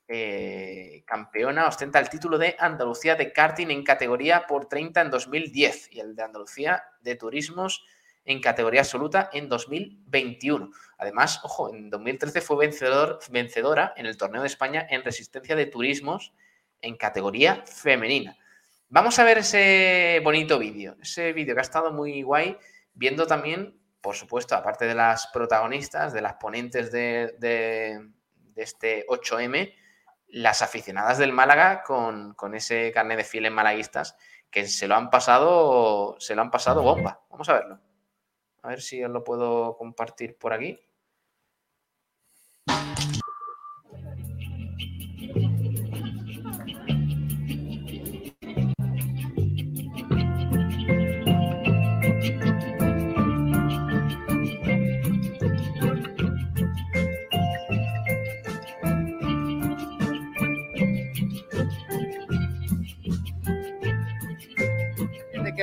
eh, campeona, ostenta el título de Andalucía de karting en categoría por 30 en 2010 y el de Andalucía de turismos en categoría absoluta en 2021. Además, ojo, en 2013 fue vencedor, vencedora en el Torneo de España en resistencia de turismos en categoría femenina. Vamos a ver ese bonito vídeo, ese vídeo que ha estado muy guay, viendo también, por supuesto, aparte de las protagonistas, de las ponentes de, este 8M, las aficionadas del Málaga con, ese carnet de fieles malaguistas que se lo han pasado, se lo han pasado bomba. Vamos a verlo. A ver si os lo puedo compartir por aquí.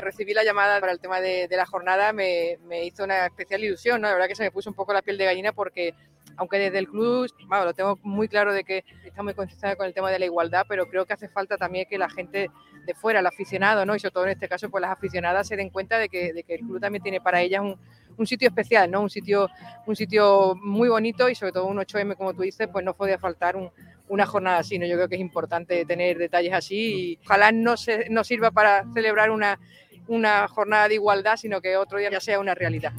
Recibí la llamada para el tema de, la jornada me, hizo una especial ilusión, ¿no? La verdad que se me puso un poco la piel de gallina porque, aunque desde el club, bueno, lo tengo muy claro de que está muy concienciada con el tema de la igualdad, pero creo que hace falta también que la gente de fuera, el aficionado, ¿no? Y sobre todo en este caso, pues las aficionadas se den cuenta de que, de que el club también tiene para ellas un, un sitio especial, ¿no? Un sitio, un sitio muy bonito y sobre todo un 8M, como tú dices, pues no podía faltar un, una jornada así, ¿no? Yo creo que es importante tener detalles así y ojalá no, se, no sirva para celebrar una una jornada de igualdad, sino que otro día ya sea una realidad.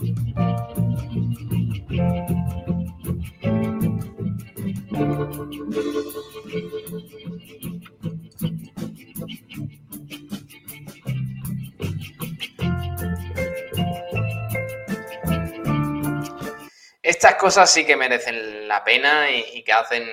Estas cosas sí que merecen la pena y, que hacen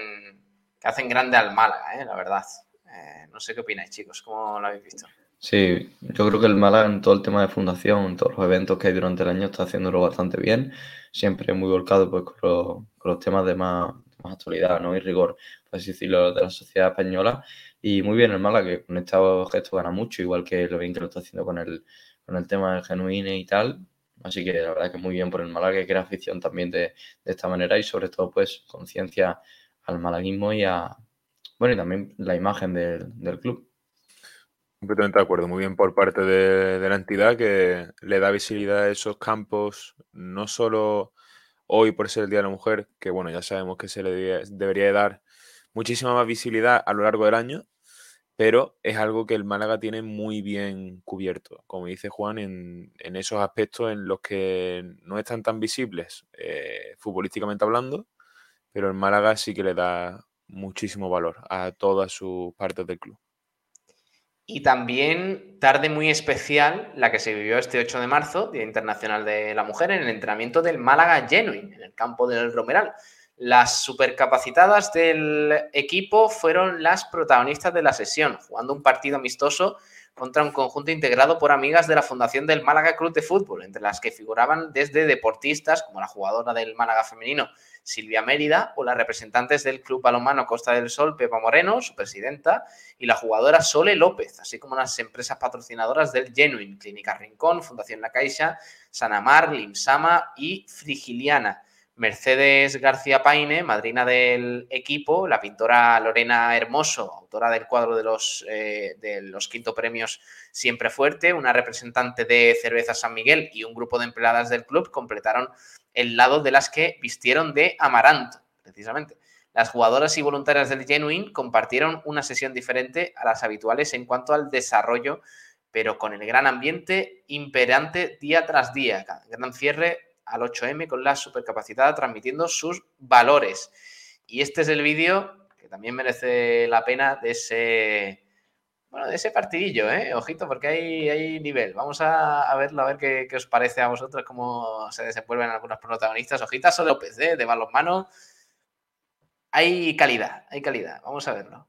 que hacen grande al Málaga, ¿eh? la verdad. Eh, no sé qué opináis, chicos, ¿cómo lo habéis visto? Sí, yo creo que el Málaga en todo el tema de fundación, en todos los eventos que hay durante el año, está haciéndolo bastante bien. Siempre muy volcado pues, con, los, temas de más, actualidad ¿no? y rigor, por así decirlo, de la sociedad española. Y muy bien el Málaga, que con estos gestos gana mucho, igual que lo bien que lo está haciendo con el, con el tema del genuine y tal. Así que la verdad que muy bien por el Málaga, que crea afición también de, de esta manera y sobre todo pues conciencia al malaguismo y a, bueno, y también la imagen del, del club. Completamente de acuerdo, muy bien por parte de, la entidad que le da visibilidad a esos campos, no solo hoy por ser el Día de la Mujer, que bueno, ya sabemos que se le debería, dar muchísima más visibilidad a lo largo del año, pero es algo que el Málaga tiene muy bien cubierto, como dice Juan, en, esos aspectos en los que no están tan visibles eh, futbolísticamente hablando, pero el Málaga sí que le da muchísimo valor a todas sus partes del club. Y también tarde muy especial la que se vivió este 8 de marzo, Día Internacional de la Mujer, en el entrenamiento del Málaga Genuine, en el campo del Romeral. Las supercapacitadas del equipo fueron las protagonistas de la sesión, jugando un partido amistoso contra un conjunto integrado por amigas de la Fundación del Málaga Club de Fútbol, entre las que figuraban desde deportistas como la jugadora del Málaga femenino Silvia Mérida o las representantes del Club Balonmano Costa del Sol Pepa Moreno, su presidenta, y la jugadora Sole López, así como las empresas patrocinadoras del Genuine, Clínica Rincón, Fundación La Caixa, Sanamar, Limsama y Frigiliana. Mercedes García Paine, madrina del equipo, la pintora Lorena Hermoso, autora del cuadro de los, eh, de los quinto premios Siempre Fuerte, una representante de Cerveza San Miguel y un grupo de empleadas del club completaron el lado de las que vistieron de amaranto, precisamente. Las jugadoras y voluntarias del Genuine compartieron una sesión diferente a las habituales en cuanto al desarrollo, pero con el gran ambiente imperante día tras día. Gran cierre al 8M con la supercapacidad transmitiendo sus valores. Y este es el vídeo que también merece la pena de ese, bueno, de ese partidillo, ¿eh? Ojito, porque hay, hay nivel. Vamos a, verlo, a ver qué, os parece a vosotros, cómo se desenvuelven algunos protagonistas. Ojitas solo López, ¿eh? De balonmano. Hay calidad, hay calidad. Vamos a verlo.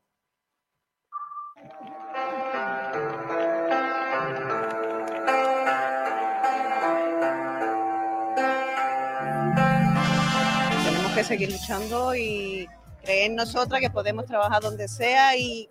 Seguir luchando y creer en nosotras que podemos trabajar donde sea y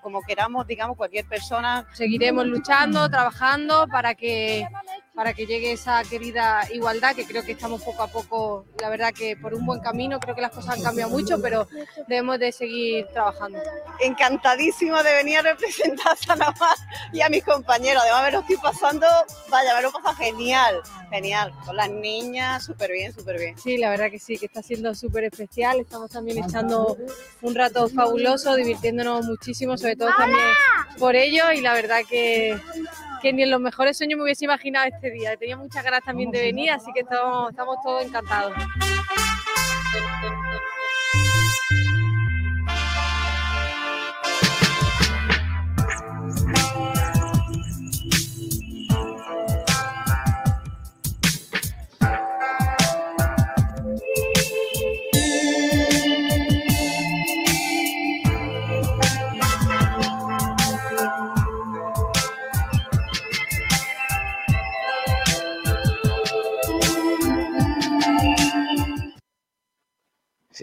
como queramos, digamos, cualquier persona. Seguiremos luchando, trabajando para que para que llegue esa querida igualdad, que creo que estamos poco a poco, la verdad que por un buen camino, creo que las cosas han cambiado mucho, pero debemos de seguir trabajando. Encantadísimo de venir a representar a Sanamar y a mis compañeros, además me lo estoy pasando, vaya, me lo pasa genial, genial, con las niñas, súper bien, súper bien. Sí, la verdad que sí, que está siendo súper especial, estamos también echando un rato fabuloso, divirtiéndonos muchísimo, sobre todo también por ello, y la verdad que que ni en los mejores sueños me hubiese imaginado este día. Tenía muchas ganas también de venir, así que estamos, estamos todos encantados.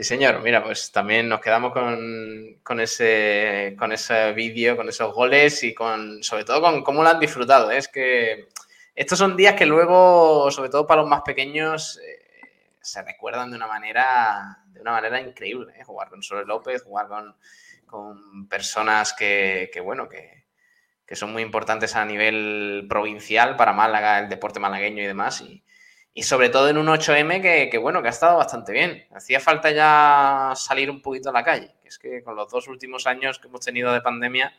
Señor. Mira, pues también nos quedamos con, ese, con ese vídeo, con esos goles y con, sobre todo con cómo lo han disfrutado. ¿eh? Es que estos son días que luego, sobre todo para los más pequeños, eh, se recuerdan de una manera, de una manera increíble. ¿eh? Jugar con Sole López, jugar con, personas que, bueno, que, son muy importantes a nivel provincial para Málaga, el deporte malagueño y demás. Y sobre todo en un 8M que, bueno, que ha estado bastante bien. Hacía falta ya salir un poquito a la calle, que es que con los dos últimos años que hemos tenido de pandemia,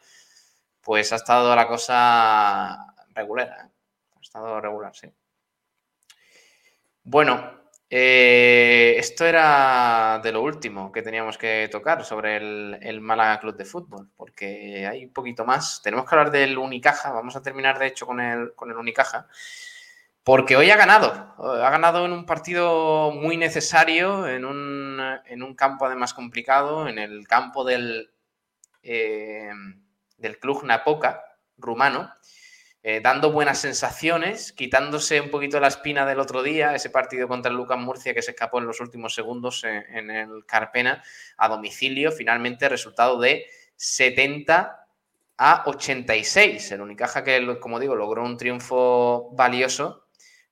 pues ha estado la cosa regular. ¿eh? Ha estado regular, sí. Bueno, eh, esto era de lo último que teníamos que tocar sobre el, el, Málaga Club de Fútbol, porque hay un poquito más. Tenemos que hablar del Unicaja, vamos a terminar de hecho con el, con el Unicaja. Porque hoy ha ganado. Ha ganado en un partido muy necesario, en un, campo además complicado, en el campo del, eh, del Club Napoca rumano, eh, dando buenas sensaciones, quitándose un poquito la espina del otro día, ese partido contra Lucas Murcia que se escapó en los últimos segundos en, el Carpena a domicilio. Finalmente, resultado de 70 a 86. El Unicaja que, como digo, logró un triunfo valioso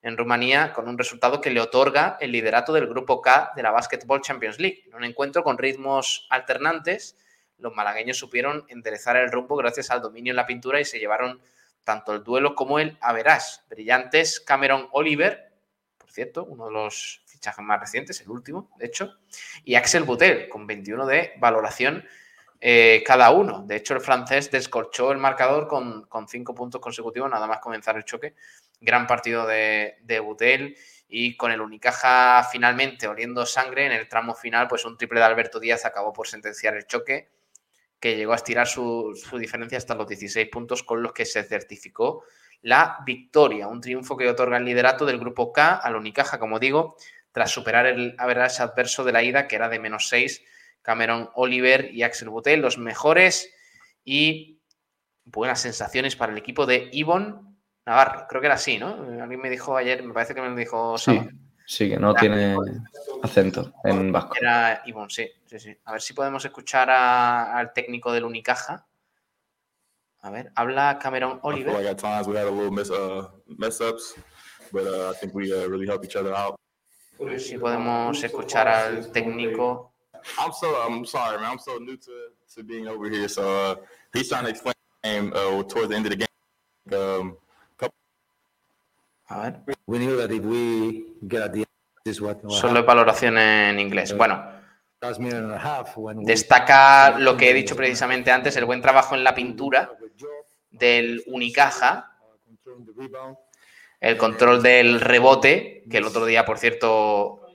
en Rumanía con un resultado que le otorga el liderato del grupo K de la Basketball Champions League. En un encuentro con ritmos alternantes, los malagueños supieron enderezar el rumbo gracias al dominio en la pintura y se llevaron tanto el duelo como el averás. Brillantes Cameron Oliver, por cierto, uno de los fichajes más recientes, el último, de hecho, y Axel Butel, con 21 de valoración eh, cada uno. De hecho, el francés descorchó el marcador con, con cinco puntos consecutivos, nada más comenzar el choque gran partido de, de Butel y con el Unicaja finalmente oliendo sangre en el tramo final, pues un triple de Alberto Díaz acabó por sentenciar el choque, que llegó a estirar su, diferencia hasta los 16 puntos con los que se certificó la victoria, un triunfo que otorga el liderato del grupo K al Unicaja, como digo, tras superar el adverso de la ida, que era de menos 6, Cameron Oliver y Axel Butel, los mejores y buenas sensaciones para el equipo de Ivonne Navarro, creo que era así, ¿no? Alguien me dijo ayer, me parece que me lo dijo Sí, sí que no tiene acento en vasco. Era Ivonne, sí, sí, sí. A ver si podemos escuchar al técnico del Unicaja. A ver, habla Cameron Oliver. I times we had a little mess, uh, mess ups, but uh, I think we uh, really helped each other out. A ver si podemos escuchar al técnico. I'm so I'm sorry, man. I'm so new to, to being over here. So uh, he's trying to explain the game uh, towards the end of the game. Um, A ver. We knew that if we get at the end, this is what, what Solo valoración en inglés. Bueno, destaca lo que he dicho precisamente antes, el buen trabajo en la pintura del Unicaja, el control del rebote, que el otro día, por cierto,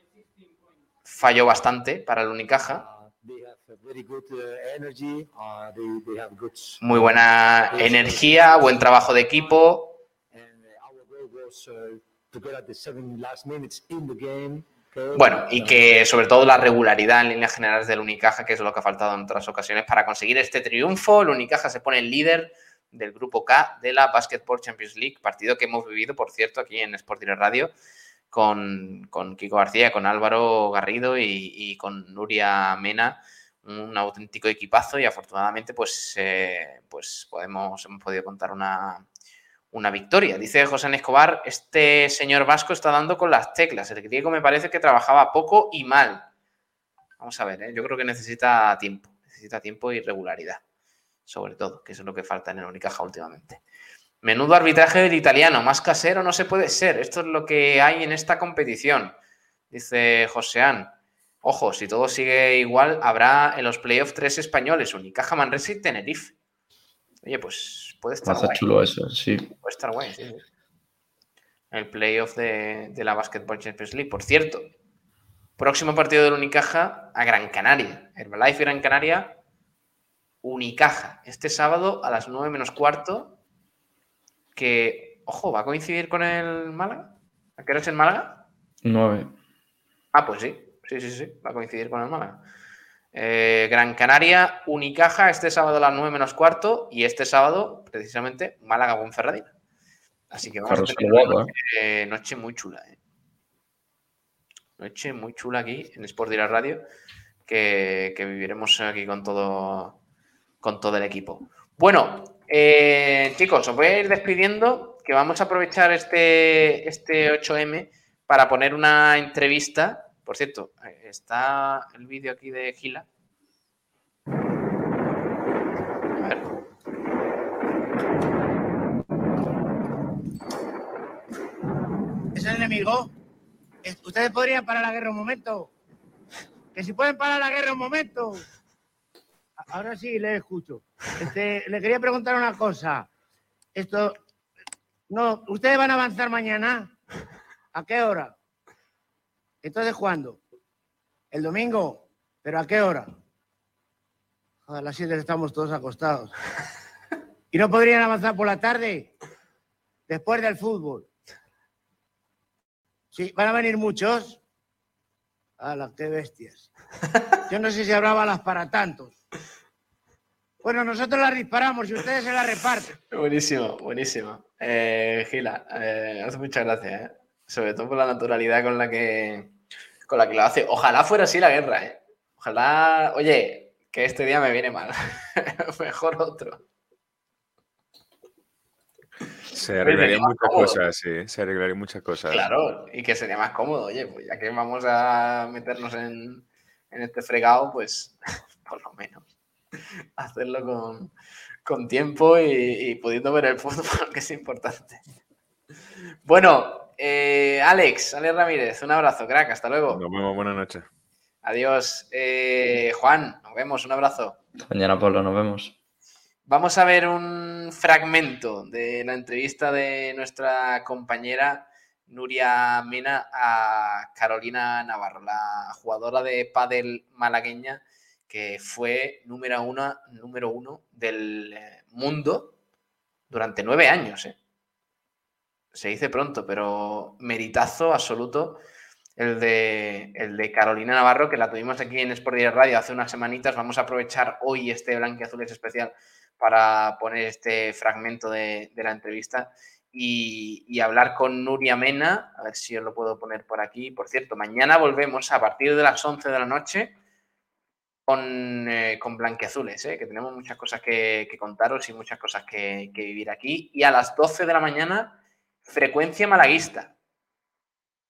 falló bastante para el Unicaja. Uh, uh. Uh. Muy buena energía, buen trabajo de equipo. Bueno, y que sobre todo la regularidad en líneas generales del Unicaja, que es lo que ha faltado en otras ocasiones para conseguir este triunfo. El Unicaja se pone el líder del grupo K de la Basketball Champions League, partido que hemos vivido, por cierto, aquí en Sport Radio, con, Kiko García, con Álvaro Garrido y, con Nuria Mena, un auténtico equipazo y afortunadamente pues, eh, pues podemos, hemos podido contar una, una victoria. Dice José. Escobar, este señor vasco está dando con las teclas. El griego me parece que trabajaba poco y mal. Vamos a ver, ¿eh? yo creo que necesita tiempo, necesita tiempo y regularidad, sobre todo, que eso es lo que falta en el Unicaja últimamente. Menudo arbitraje del italiano, más casero no se puede ser. Esto es lo que hay en esta competición, dice Joseán. Ojo, si todo sigue igual, habrá en los playoffs tres españoles, Unicaja, Manresa y Tenerife. Oye, pues puede estar estar guay. chulo eso, sí. Puede estar guay, sí, sí. El playoff de, de la Basketball Champions League. Por cierto, próximo partido del Unicaja a Gran Canaria. Herbalife Gran Canaria, Unicaja. Este sábado a las 9 menos cuarto. Que, ojo, ¿va a coincidir con el Málaga? ¿A qué hora es el Málaga? 9. Ah, pues sí. Sí, sí, sí. Va a coincidir con el Málaga. Eh, Gran Canaria, Unicaja, este sábado a las 9 menos cuarto. Y este sábado, precisamente, Málaga Ponferradina. Así que vamos a tener una noche, eh, noche muy chula. eh. Noche muy chula aquí en Sport Direct Radio. Que, que viviremos aquí con todo, con todo el equipo. Bueno, eh, chicos, os voy a ir despidiendo. Que vamos a aprovechar este, este 8M para poner una entrevista. Por cierto, eh, está el vídeo aquí de Gila. A ver. es el enemigo. Es- Ustedes podrían parar la guerra un momento. Que si pueden parar la guerra un momento. Ahora sí le escucho. Este, le quería preguntar una cosa. Esto, no, ¿ustedes van a avanzar mañana? ¿A qué hora? Entonces, ¿cuándo? ¿El domingo? ¿Pero a qué hora? A las 7 estamos todos acostados. ¿Y no podrían avanzar por la tarde? Después del fútbol. Sí, van a venir muchos. ¡Hala, qué bestias! Yo no sé si habrá balas para tantos. Bueno, nosotros las disparamos y ustedes se las reparten. Buenísimo, buenísimo. Eh, Gila, eh, hace muchas gracias, ¿eh? sobre todo por la naturalidad con la que con la que lo hace. Ojalá fuera así la guerra, ¿eh? Ojalá, oye, que este día me viene mal. Mejor otro. Se arreglarían muchas cómodo. cosas, sí. Se arreglarían muchas cosas. Claro, y que sería más cómodo. Oye, pues ya que vamos a meternos en, en este fregado, pues por lo menos hacerlo con, con tiempo y, y pudiendo ver el fútbol, que es importante. Bueno, eh, Alex, Alex Ramírez, un abrazo, crack, hasta luego. Nos vemos, buenas noches. Adiós. Eh, Juan, nos vemos, un abrazo. Mañana, Pablo, nos vemos. Vamos a ver un fragmento de la entrevista de nuestra compañera Nuria Mena a Carolina Navarro, la jugadora de pádel malagueña que fue número uno, número uno del eh, mundo durante nueve años. ¿eh? Se dice pronto, pero meritazo absoluto el de, el de Carolina Navarro, que la tuvimos aquí en Sport Direct Radio hace unas semanitas. Vamos a aprovechar hoy este Blanquiazules especial para poner este fragmento de, la entrevista y, y hablar con Nuria Mena, a ver si os lo puedo poner por aquí. Por cierto, mañana volvemos a partir de las 11 de la noche con, eh, con Blanquiazules, ¿eh? que tenemos muchas cosas que, que contaros y muchas cosas que, que vivir aquí. Y a las 12 de la mañana, frecuencia malaguista.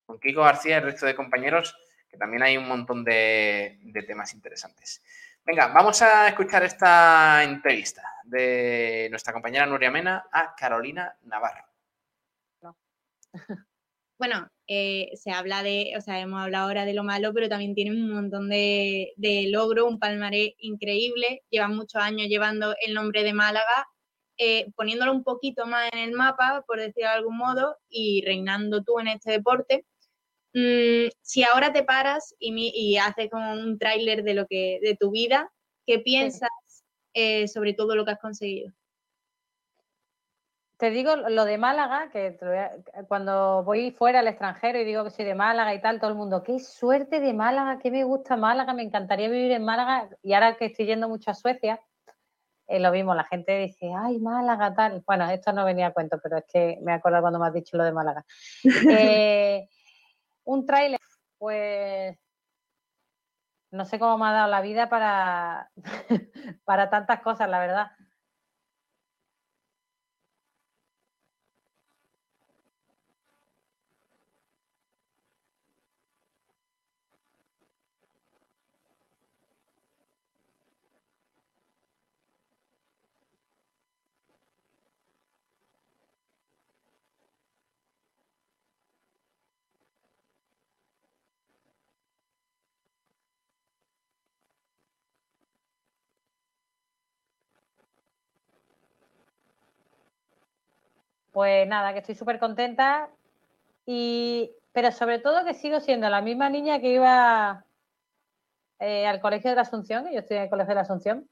con Kiko García y el resto de compañeros, que también hay un montón de, de temas interesantes. Venga, vamos a escuchar esta entrevista de nuestra compañera Nuria Mena a Carolina Navarro. Bueno, eh, se habla de, o sea, hemos hablado ahora de lo malo, pero también tiene un montón de, de logros, un palmarés increíble. Llevan muchos años llevando el nombre de Málaga, eh, poniéndolo un poquito más en el mapa, por decirlo de algún modo, y reinando tú en este deporte. Mm, si ahora te paras y, y haces como un tráiler de lo que, de tu vida, ¿qué piensas eh, sobre todo lo que has conseguido? Te digo lo de Málaga, que cuando voy fuera al extranjero y digo que soy de Málaga y tal, todo el mundo, qué suerte de Málaga, qué me gusta Málaga, me encantaría vivir en Málaga. Y ahora que estoy yendo mucho a Suecia, eh, lo mismo, la gente dice, ay, Málaga, tal. Bueno, esto no venía a cuento, pero es que me acuerdo cuando me has dicho lo de Málaga. Eh, un tráiler, pues no sé cómo me ha dado la vida para, para tantas cosas, la verdad. Pues nada, que estoy súper contenta y pero sobre todo que sigo siendo la misma niña que iba eh, al colegio de la Asunción, que yo estoy en el colegio de la Asunción,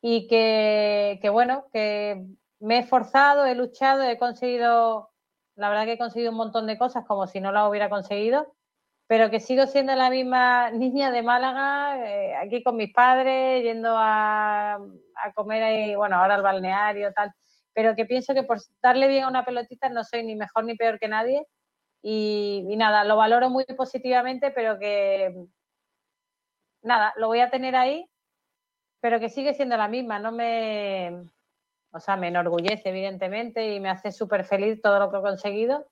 y que, que bueno, que me he esforzado, he luchado, he conseguido, la verdad que he conseguido un montón de cosas como si no las hubiera conseguido, pero que sigo siendo la misma niña de Málaga, eh, aquí con mis padres, yendo a, a comer ahí, bueno, ahora al balneario, tal, pero que pienso que por darle bien a una pelotita no soy ni mejor ni peor que nadie. Y, nada, lo valoro muy positivamente, pero que nada, lo voy a tener ahí, pero que sigue siendo la misma, no me, o sea, me enorgullece evidentemente y me hace súper feliz todo lo que he conseguido.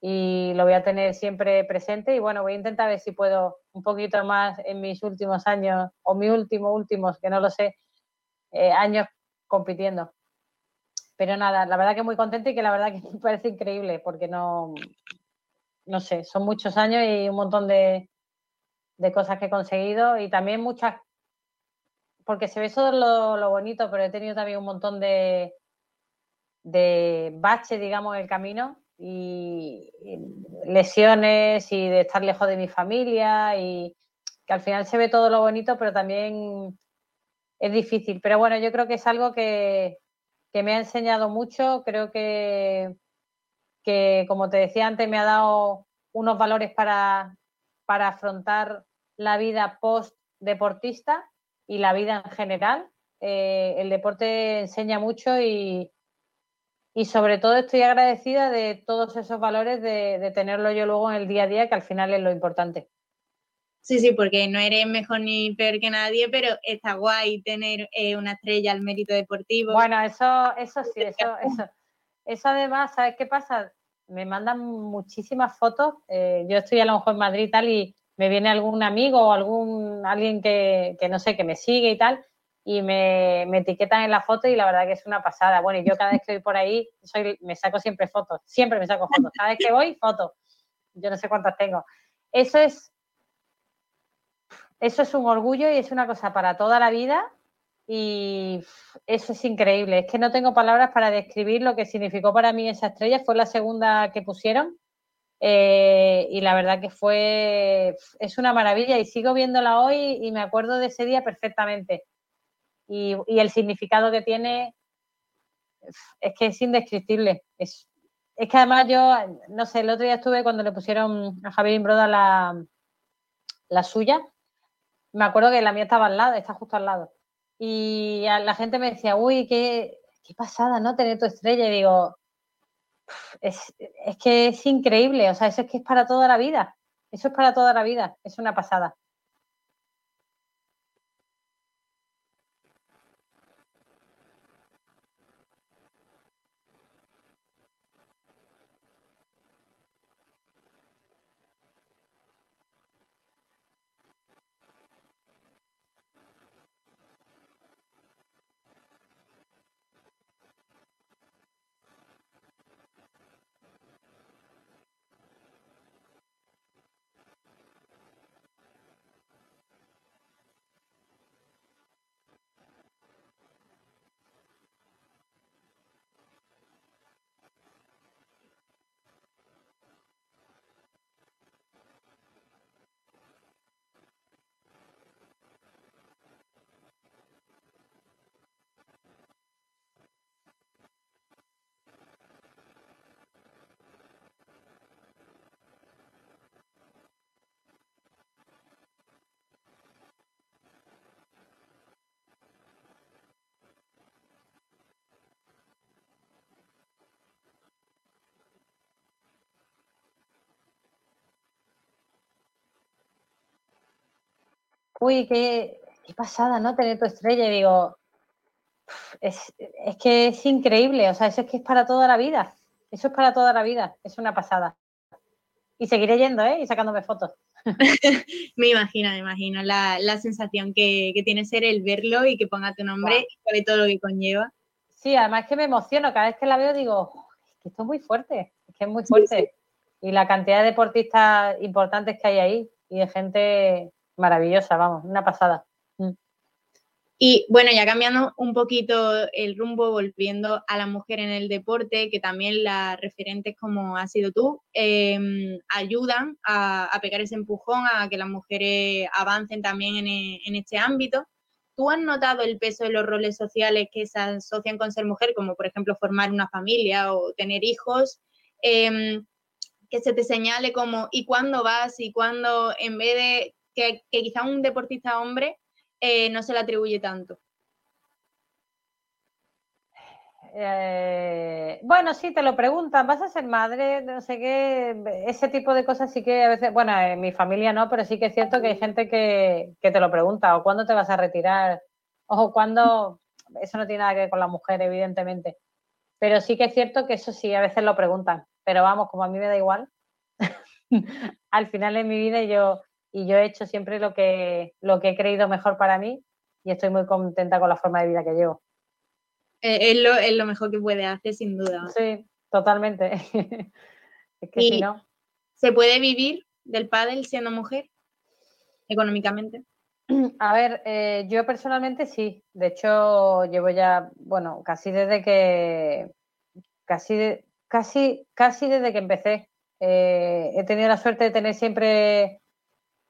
Y lo voy a tener siempre presente y bueno, voy a intentar ver si puedo un poquito más en mis últimos años o mis últimos últimos, que no lo sé, eh, años compitiendo. Pero nada, la verdad que muy contenta y que la verdad que me parece increíble porque no, no sé, son muchos años y un montón de, de cosas que he conseguido y también muchas, porque se ve todo lo, lo bonito, pero he tenido también un montón de, de baches, digamos, en el camino y lesiones y de estar lejos de mi familia y que al final se ve todo lo bonito, pero también es difícil. Pero bueno, yo creo que es algo que, que me ha enseñado mucho, creo que, que, como te decía antes, me ha dado unos valores para, para afrontar la vida post deportista y la vida en general. Eh, el deporte enseña mucho y, y sobre todo estoy agradecida de todos esos valores de, de tenerlo yo luego en el día a día, que al final es lo importante. Sí, sí, porque no eres mejor ni peor que nadie, pero está guay tener eh, una estrella al mérito deportivo. Bueno, eso, eso sí, eso, eso, eso además, ¿sabes qué pasa? Me mandan muchísimas fotos. eh, yo estoy a lo mejor en Madrid y tal, y me viene algún amigo o algún alguien que, que no sé, que me sigue y tal, y me, me etiquetan en la foto y la verdad que es una pasada. Bueno, y yo cada vez que voy por ahí, soy, me saco siempre fotos, siempre me saco fotos. Cada vez que voy, fotos. Yo no sé cuántas tengo. Eso es eso es un orgullo y es una cosa para toda la vida y eso es increíble. Es que no tengo palabras para describir lo que significó para mí esa estrella. Fue la segunda que pusieron eh, y la verdad que fue, es una maravilla y sigo viéndola hoy y me acuerdo de ese día perfectamente. Y, y el significado que tiene es que es indescriptible. Es, es que además yo, no sé, el otro día estuve cuando le pusieron a Javier Imbroda la, la suya me acuerdo que la mía estaba al lado, está justo al lado. Y la gente me decía, uy, qué, qué pasada, ¿no? Tener tu estrella. Y digo, es, es, que es increíble, o sea, eso es que es para toda la vida. Eso es para toda la vida, es una pasada. Uy, qué, qué pasada, ¿no? Tener tu estrella. Y digo, es, es que es increíble, o sea, eso es que es para toda la vida. Eso es para toda la vida, es una pasada. Y seguiré yendo, ¿eh? Y sacándome fotos. me imagino, me imagino la, la sensación que, que, tiene ser el verlo y que ponga tu nombre wow. y sabe todo lo que conlleva. Sí, además que me emociono, cada vez que la veo digo, es que esto es muy fuerte, es que es muy fuerte. Sí, sí. Y la cantidad de deportistas importantes que hay ahí y de gente maravillosa, vamos, una pasada. Mm. Y bueno, ya cambiando un poquito el rumbo, volviendo a la mujer en el deporte, que también las referentes como has sido tú, eh, ayudan a, a, pegar ese empujón a que las mujeres avancen también en, en, este ámbito. ¿Tú has notado el peso de los roles sociales que se asocian con ser mujer, como por ejemplo formar una familia o tener hijos? Eh, que se te señale como, ¿y cuándo vas? ¿Y cuándo, en vez de que, quizá un deportista hombre eh, no se le atribuye tanto. Eh, bueno, sí, te lo preguntan, ¿vas a ser madre? No sé qué, ese tipo de cosas sí que a veces, bueno, en mi familia no, pero sí que es cierto que hay gente que, te lo pregunta, o cuándo te vas a retirar, o cuándo, eso no tiene nada que ver con la mujer, evidentemente, pero sí que es cierto que eso sí, a veces lo preguntan, pero vamos, como a mí me da igual, al final en mi vida yo y yo he hecho siempre lo que, lo que he creído mejor para mí y estoy muy contenta con la forma de vida que llevo. Eh, es, lo, es, lo, mejor que puede hacer, sin duda. Sí, totalmente. es que y si no... ¿Se puede vivir del pádel siendo mujer económicamente? A ver, eh, yo personalmente sí. De hecho, llevo ya, bueno, casi desde que, casi, de, casi, casi desde que empecé. Eh, he tenido la suerte de tener siempre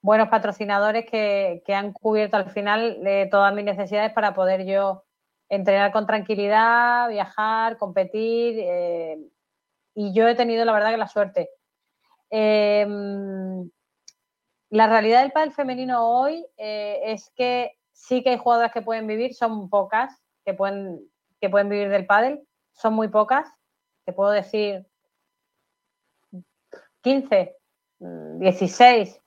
buenos patrocinadores que, que, han cubierto al final eh, todas mis necesidades para poder yo entrenar con tranquilidad, viajar, competir. Eh, y yo he tenido, la verdad, que la suerte. Eh, la realidad del pádel femenino hoy es que sí que hay jugadoras que pueden vivir, son pocas que pueden, que pueden vivir del pádel, son muy pocas. Te puedo decir 15, 16,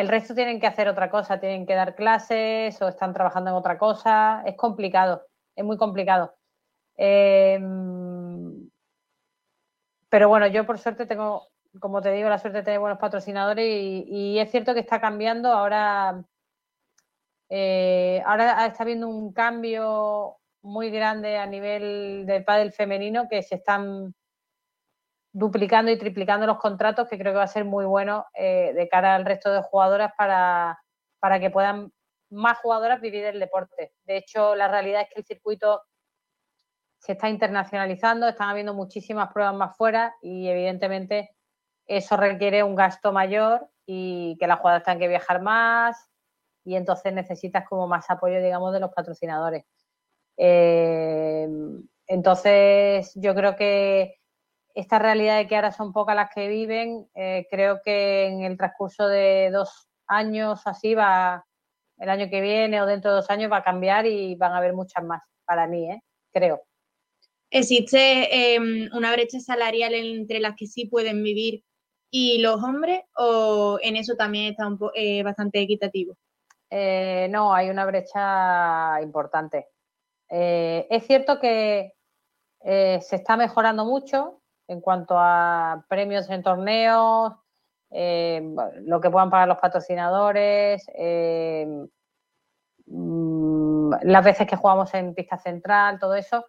el resto tienen que hacer otra cosa, tienen que dar clases o están trabajando en otra cosa. Es complicado, es muy complicado. Eh, pero bueno, yo por suerte tengo, como te digo, la suerte de tener buenos patrocinadores y, y es cierto que está cambiando. Ahora, eh, ahora está habiendo un cambio muy grande a nivel del pádel femenino que se están duplicando y triplicando los contratos, que creo que va a ser muy bueno eh, de cara al resto de jugadoras para, para que puedan más jugadoras vivir el deporte. De hecho, la realidad es que el circuito se está internacionalizando, están habiendo muchísimas pruebas más fuera y evidentemente eso requiere un gasto mayor y que las jugadoras tengan que viajar más y entonces necesitas como más apoyo, digamos, de los patrocinadores. Eh, entonces, yo creo que esta realidad de que ahora son pocas las que viven, eh, creo que en el transcurso de dos años así va, el año que viene o dentro de dos años va a cambiar y van a haber muchas más para mí, ¿eh? creo. ¿Existe eh, una brecha salarial entre las que sí pueden vivir y los hombres o en eso también está un eh, bastante equitativo? No, hay una brecha importante. Es cierto que se está mejorando mucho, en cuanto a premios en torneos, eh, lo que puedan pagar los patrocinadores, eh, las veces que jugamos en pista central, todo eso.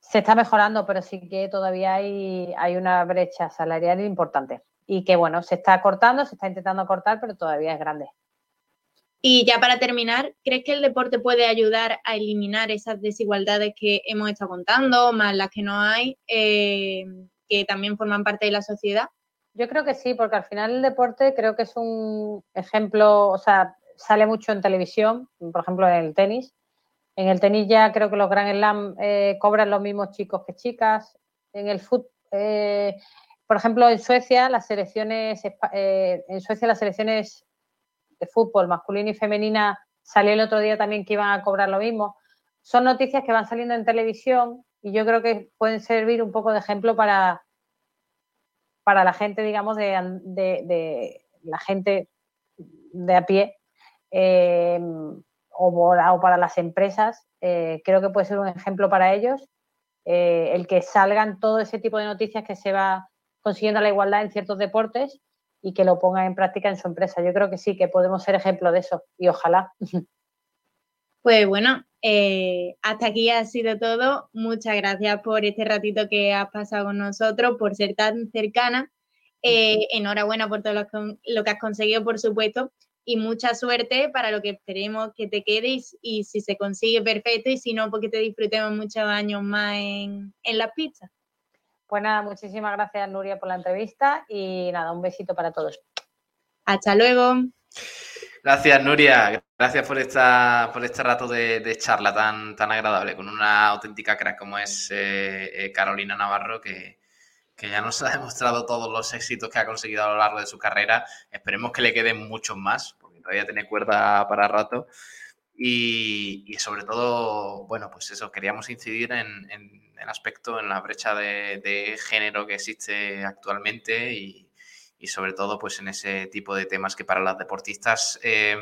Se está mejorando, pero sí que todavía hay, hay una brecha salarial importante. Y que bueno, se está cortando, se está intentando cortar, pero todavía es grande. Y ya para terminar, ¿crees que el deporte puede ayudar a eliminar esas desigualdades que hemos estado contando, más las que no hay, eh, que también forman parte de la sociedad? Yo creo que sí, porque al final el deporte creo que es un ejemplo, o sea, sale mucho en televisión, por ejemplo en el tenis. En el tenis ya creo que los Grand Slam eh, cobran los mismos chicos que chicas. En el fútbol, eh, por ejemplo, en Suecia las selecciones, eh, en Suecia las selecciones de fútbol masculina y femenina salió el otro día también que iban a cobrar lo mismo. Son noticias que van saliendo en televisión y yo creo que pueden servir un poco de ejemplo para, para la gente, digamos, de, de, de la gente de a pie eh, o, para las empresas, eh, creo que puede ser un ejemplo para ellos eh, el que salgan todo ese tipo de noticias que se va consiguiendo la igualdad en ciertos deportes y que lo pongan en práctica en su empresa. Yo creo que sí, que podemos ser ejemplo de eso y ojalá. Pues bueno, eh, hasta aquí ha sido todo. Muchas gracias por este ratito que has pasado con nosotros, por ser tan cercana. enhorabuena por todo lo que has conseguido, por supuesto y mucha suerte para lo que esperemos que te quedes y si se consigue perfecto y si no, porque te disfrutemos muchos años más en, en las pizzas. Pues nada, muchísimas gracias Nuria por la entrevista y nada, un besito para todos. Hasta luego. Gracias, Nuria. Gracias por esta, por este rato de, charla tan, tan agradable con una auténtica crack como es eh, eh, Carolina Navarro, que, que ya nos ha demostrado todos los éxitos que ha conseguido a lo largo de su carrera. Esperemos que le queden muchos más, porque todavía tiene cuerda para rato. Y, sobre todo, bueno, pues eso, queríamos incidir en, el aspecto, en la brecha de, género que existe actualmente y, sobre todo pues en ese tipo de temas que para las deportistas eh,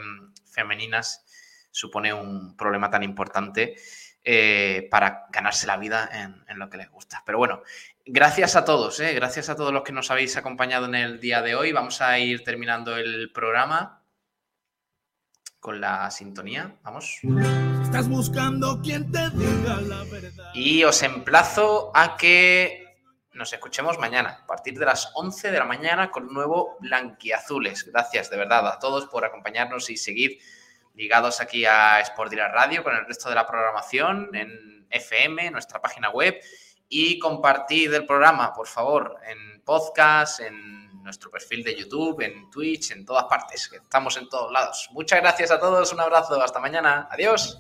femeninas supone un problema tan importante eh, para ganarse la vida en, lo que les gusta. Pero bueno, Gracias a todos, ¿eh? gracias a todos los que nos habéis acompañado en el día de hoy. Vamos a ir terminando el programa con la sintonía. Vamos. Estás buscando quien te diga la verdad. Y os emplazo a que nos escuchemos mañana, a partir de las 11 de la mañana, con un nuevo Blanquiazules. Gracias de verdad a todos por acompañarnos y seguir ligados aquí a Sport Radio con el resto de la programación en FM, nuestra página web y compartid el programa, por favor, en podcast, en nuestro perfil de YouTube, en Twitch, en todas partes, estamos en todos lados. Muchas gracias a todos, un abrazo, hasta mañana, adiós.